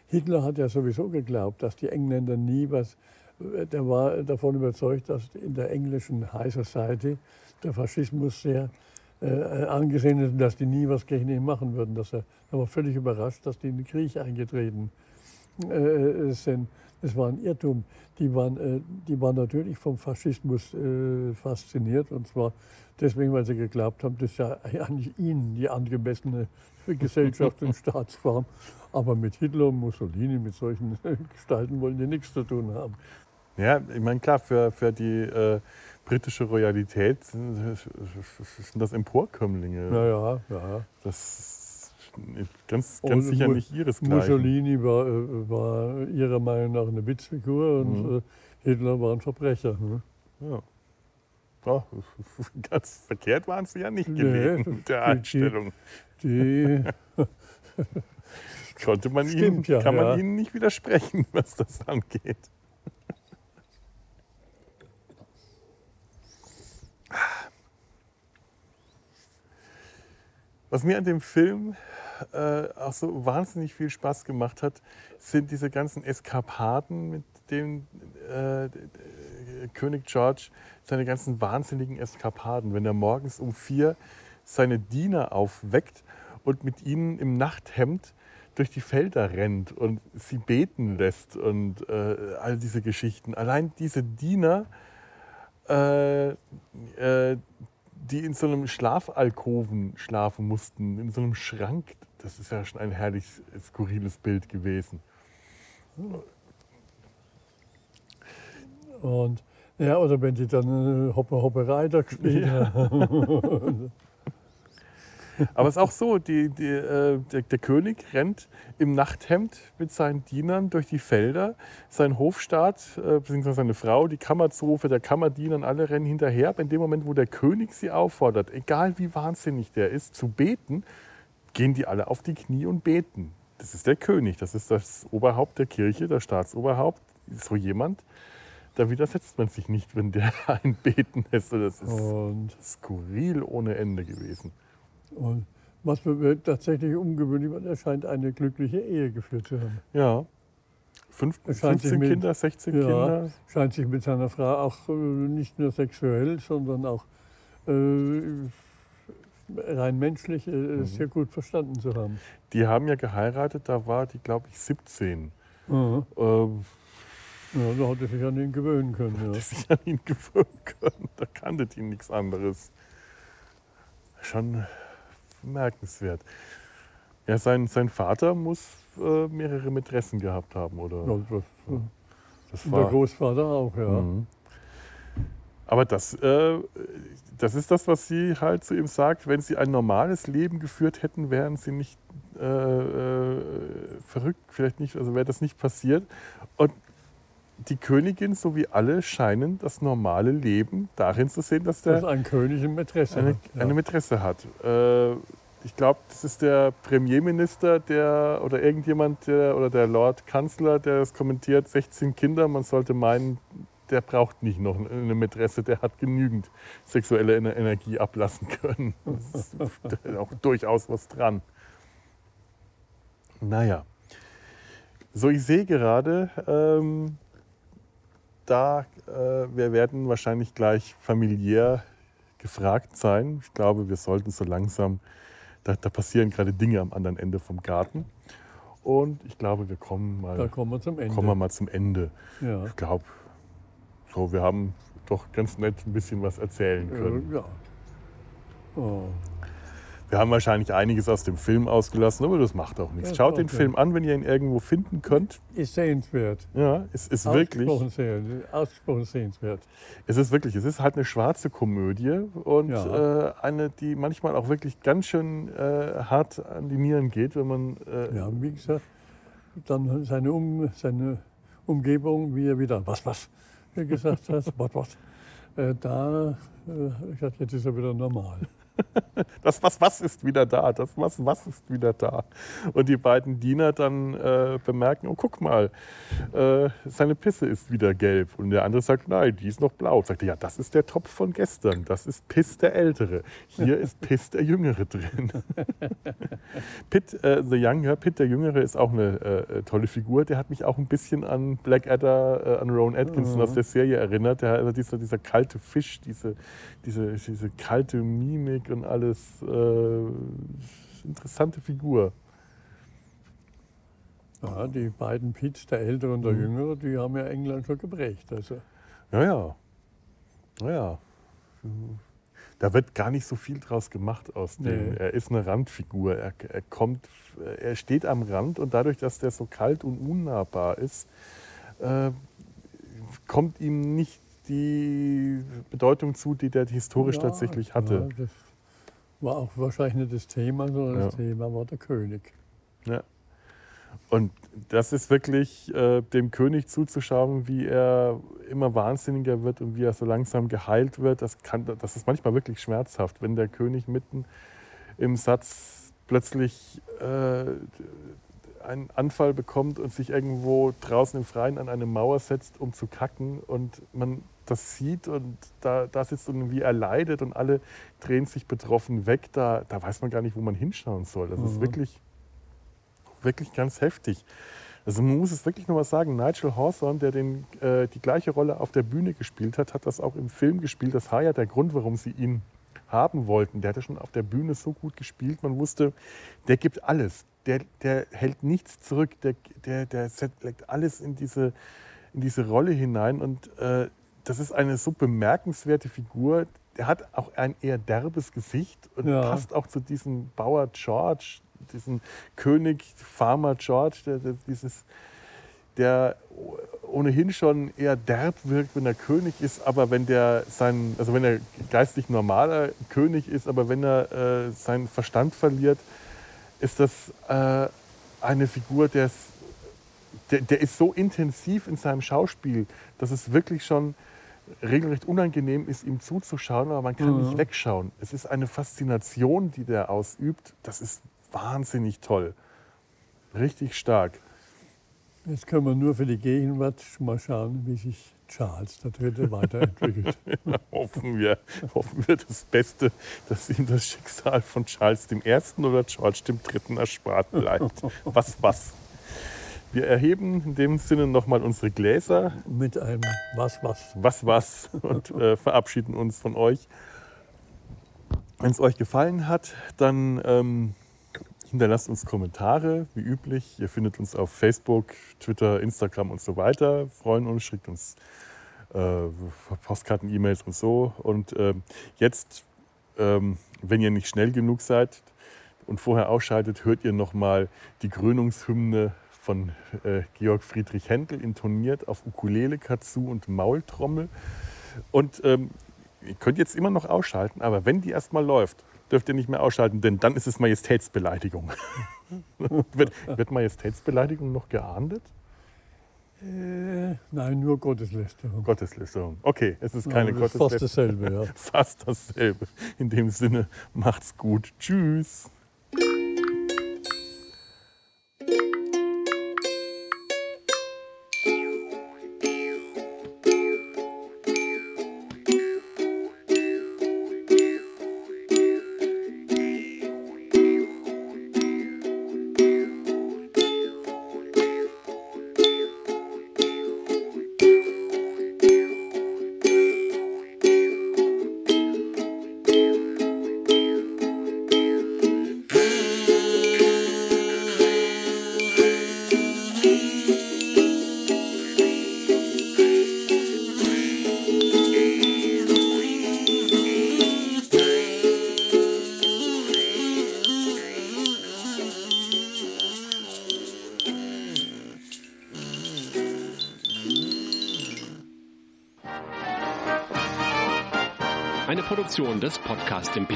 Hitler hat ja sowieso geglaubt, dass die Engländer nie was, der war davon überzeugt, dass in der englischen High Society der Faschismus sehr äh, angesehen ist, dass die nie was gegen ihn machen würden. Dass er, er war völlig überrascht, dass die in den Krieg eingetreten äh, sind. Das war ein Irrtum. Die waren, äh, die waren natürlich vom Faschismus äh, fasziniert und zwar deswegen, weil sie geglaubt haben, das ist ja eigentlich ihnen die angemessene Gesellschaft (laughs) und Staatsform. Aber mit Hitler und Mussolini, mit solchen (laughs) Gestalten wollen die nichts zu tun haben. Ja, ich meine, klar, für, für die äh, britische Royalität sind das Emporkömmlinge. Ja, ja, ja. Das ganz, ganz sicher nicht ihresgleichen. Mussolini war, äh, war ihrer Meinung nach eine Witzfigur und mhm. Äh, Hitler war ein Verbrecher. Ne? Ja. Oh, (laughs) ganz verkehrt waren sie ja nicht gelegen nee, mit der Einstellung. Die, die (laughs) Konnte man ihnen, ja, kann man ja. ihnen nicht widersprechen, (laughs) was das angeht. Was mir an dem Film äh, auch so wahnsinnig viel Spaß gemacht hat, sind diese ganzen Eskapaden, mit denen äh, König George seine ganzen wahnsinnigen Eskapaden, wenn er morgens um vier seine Diener aufweckt und mit ihnen im Nachthemd durch die Felder rennt und sie beten lässt und äh, all diese Geschichten. Allein diese Diener, äh, äh, die in so einem Schlafalkoven schlafen mussten, in so einem Schrank, das ist ja schon ein herrlich skurriles Bild gewesen. Und ja, oder wenn die dann Hoppe Hoppe Reiter (laughs) gespielt ja. (laughs) Aber es ist auch so, die, die, äh, der, der, König rennt im Nachthemd mit seinen Dienern durch die Felder. Sein Hofstaat, äh, beziehungsweise seine Frau, die Kammerzofe, der Kammerdiener, alle rennen hinterher. Aber in dem Moment, wo der König sie auffordert, egal wie wahnsinnig der ist, zu beten, gehen die alle auf die Knie und beten. Das ist der König, das ist das Oberhaupt der Kirche, das Staatsoberhaupt. So jemand, da widersetzt man sich nicht, wenn der (laughs) ein Beten ist. Das ist und skurril ohne Ende gewesen. Und was tatsächlich ungewöhnlich war, er scheint eine glückliche Ehe geführt zu haben. Ja. Fünf, 15 mit, Kinder, 16 ja, Kinder. Scheint sich mit seiner Frau auch äh, nicht nur sexuell, sondern auch äh, rein menschlich äh, mhm. sehr gut verstanden zu haben. Die haben ja geheiratet, da war die, glaube ich, 17. Mhm. Ähm, ja, da hat er sich an ihn gewöhnen können. Ja. Hat sich an ihn (laughs) gewöhnen können. Da kannte die nichts anderes. Schon bemerkenswert. Ja, sein, sein Vater muss äh, mehrere Mätressen gehabt haben, oder? Ja, das, das war, der Großvater auch, ja. Mhm. Aber das, äh, das ist das, was sie halt zu ihm sagt. Wenn sie ein normales Leben geführt hätten, wären sie nicht äh, äh verrückt, vielleicht nicht, also wäre das nicht passiert. Und die Königin sowie alle scheinen das normale Leben darin zu sehen, dass der dass ein König eine Mätresse eine, hat. Ja. Eine Mätresse hat. Äh, ich glaube, das ist der Premierminister der, oder irgendjemand der, oder der Lord Kanzler, der das kommentiert, 16 Kinder, man sollte meinen, der braucht nicht noch eine Mätresse, der hat genügend sexuelle Energie ablassen können. (laughs) Das ist auch durchaus was dran. Naja. So, ich sehe gerade, ähm, da, äh, wir werden wahrscheinlich gleich familiär gefragt sein. Ich glaube, wir sollten so langsam, da, da passieren gerade Dinge am anderen Ende vom Garten. Und ich glaube, wir kommen mal, Da kommen wir zum Ende. kommen wir mal zum Ende. ja. Ich glaube, so, wir haben doch ganz nett ein bisschen was erzählen können. Äh, ja. Oh. Wir haben wahrscheinlich einiges aus dem Film ausgelassen, aber das macht auch nichts. Ja, Schaut den okay. Film an, wenn ihr ihn irgendwo finden könnt. Ist sehenswert. Ja, es ist wirklich, Ausgesprochen, sehen, ausgesprochen sehenswert. es ist wirklich, es ist halt eine schwarze Komödie und Ja. äh, eine, die manchmal auch wirklich ganz schön äh, hart an die Nieren geht, wenn man äh, Ja, wie gesagt, dann seine, um, seine Umgebung, wie er wieder was, was gesagt hat, was, was. Da, äh, ich gesagt, jetzt ist er wieder normal. (laughs) das was was ist wieder da, das was was ist wieder da. Und die beiden Diener dann äh, bemerken, oh guck mal, äh, seine Pisse ist wieder gelb. Und der andere sagt, nein, die ist noch blau. Sagt er, ja, das ist der Topf von gestern, das ist Piss der Ältere. Hier ist Piss der Jüngere drin. (laughs) Pitt äh, the Young, ja, Pitt der Jüngere ist auch eine äh, tolle Figur. Der hat mich auch ein bisschen an Blackadder, äh, an Rowan Atkinson Mhm. aus der Serie erinnert. Der, also dieser, dieser kalte Fisch, diese, diese, diese kalte Mimik und alles. Äh, interessante Figur. Ja, die beiden Pits, der Ältere und der Mhm. Jüngere, die haben ja England schon geprägt. Also, Ja, ja. Naja. Da wird gar nicht so viel draus gemacht aus dem. Nee. Er ist eine Randfigur. Er, er, kommt, er steht am Rand und dadurch, dass der so kalt und unnahbar ist, äh, kommt ihm nicht die Bedeutung zu, die der historisch ja, tatsächlich hatte. Ja, das war auch wahrscheinlich nicht das Thema, sondern das Ja. Thema war der König. Ja. Und das ist wirklich äh, dem König zuzuschauen, wie er immer wahnsinniger wird und wie er so langsam geheilt wird. Das, kann, das ist manchmal wirklich schmerzhaft, wenn der König mitten im Satz plötzlich äh, einen Anfall bekommt und sich irgendwo draußen im Freien an eine Mauer setzt, um zu kacken und man das sieht und da, da sitzt und wie er leidet und alle drehen sich betroffen weg, da, da weiß man gar nicht, wo man hinschauen soll. Das ist Mhm. wirklich, wirklich ganz heftig. Also man muss es wirklich noch mal sagen, Nigel Hawthorne, der den, äh, die gleiche Rolle auf der Bühne gespielt hat, hat das auch im Film gespielt. Das war ja der Grund, warum sie ihn haben wollten. Der hatte schon auf der Bühne so gut gespielt, man wusste, der gibt alles. Der, der hält nichts zurück, der, der, der legt alles in diese, in diese Rolle hinein. Und äh, das ist eine so bemerkenswerte Figur. Der hat auch ein eher derbes Gesicht und Ja. passt auch zu diesem Bauer George, diesem König Farmer George, der, der, dieses, der ohnehin schon eher derb wirkt, wenn er König ist, aber wenn der sein, also wenn er geistlich normaler König ist, aber wenn er äh, seinen Verstand verliert, ist das äh, eine Figur, der, der, der ist so intensiv in seinem Schauspiel, dass es wirklich schon regelrecht unangenehm ist, ihm zuzuschauen, aber man kann Mhm. nicht wegschauen. Es ist eine Faszination, die der ausübt. Das ist wahnsinnig toll. Richtig stark. Jetzt können wir nur für die Gegenwart mal schauen, wie sich Charles III. weiterentwickelt. (laughs) Hoffen wir, hoffen wir das Beste, dass ihm das Schicksal von Charles I. oder George III. erspart bleibt. (laughs) Was, was? Wir erheben in dem Sinne nochmal unsere Gläser. Mit einem Was, was. Was, was? Und äh, verabschieden uns von euch. Wenn es euch gefallen hat, dann ähm, hinterlasst uns Kommentare, wie üblich. Ihr findet uns auf Facebook, Twitter, Instagram und so weiter. Freuen uns, schickt uns äh, Postkarten, E-Mails und so. Und ähm, jetzt, ähm, wenn ihr nicht schnell genug seid und vorher ausschaltet, hört ihr nochmal die Krönungshymne von äh, Georg Friedrich Händel intoniert auf Ukulele, Kazoo und Maultrommel. Und ähm, ihr könnt jetzt immer noch ausschalten, aber wenn die erstmal läuft, dürft ihr nicht mehr ausschalten, denn dann ist es Majestätsbeleidigung. (laughs) wird, wird Majestätsbeleidigung noch geahndet? Äh, nein, nur Gotteslästerung. Gotteslästerung. Okay, es ist keine ist fast Gotteslästerung. dasselbe, ja. (laughs) Fast dasselbe. In dem Sinne, macht's gut. Tschüss. Eine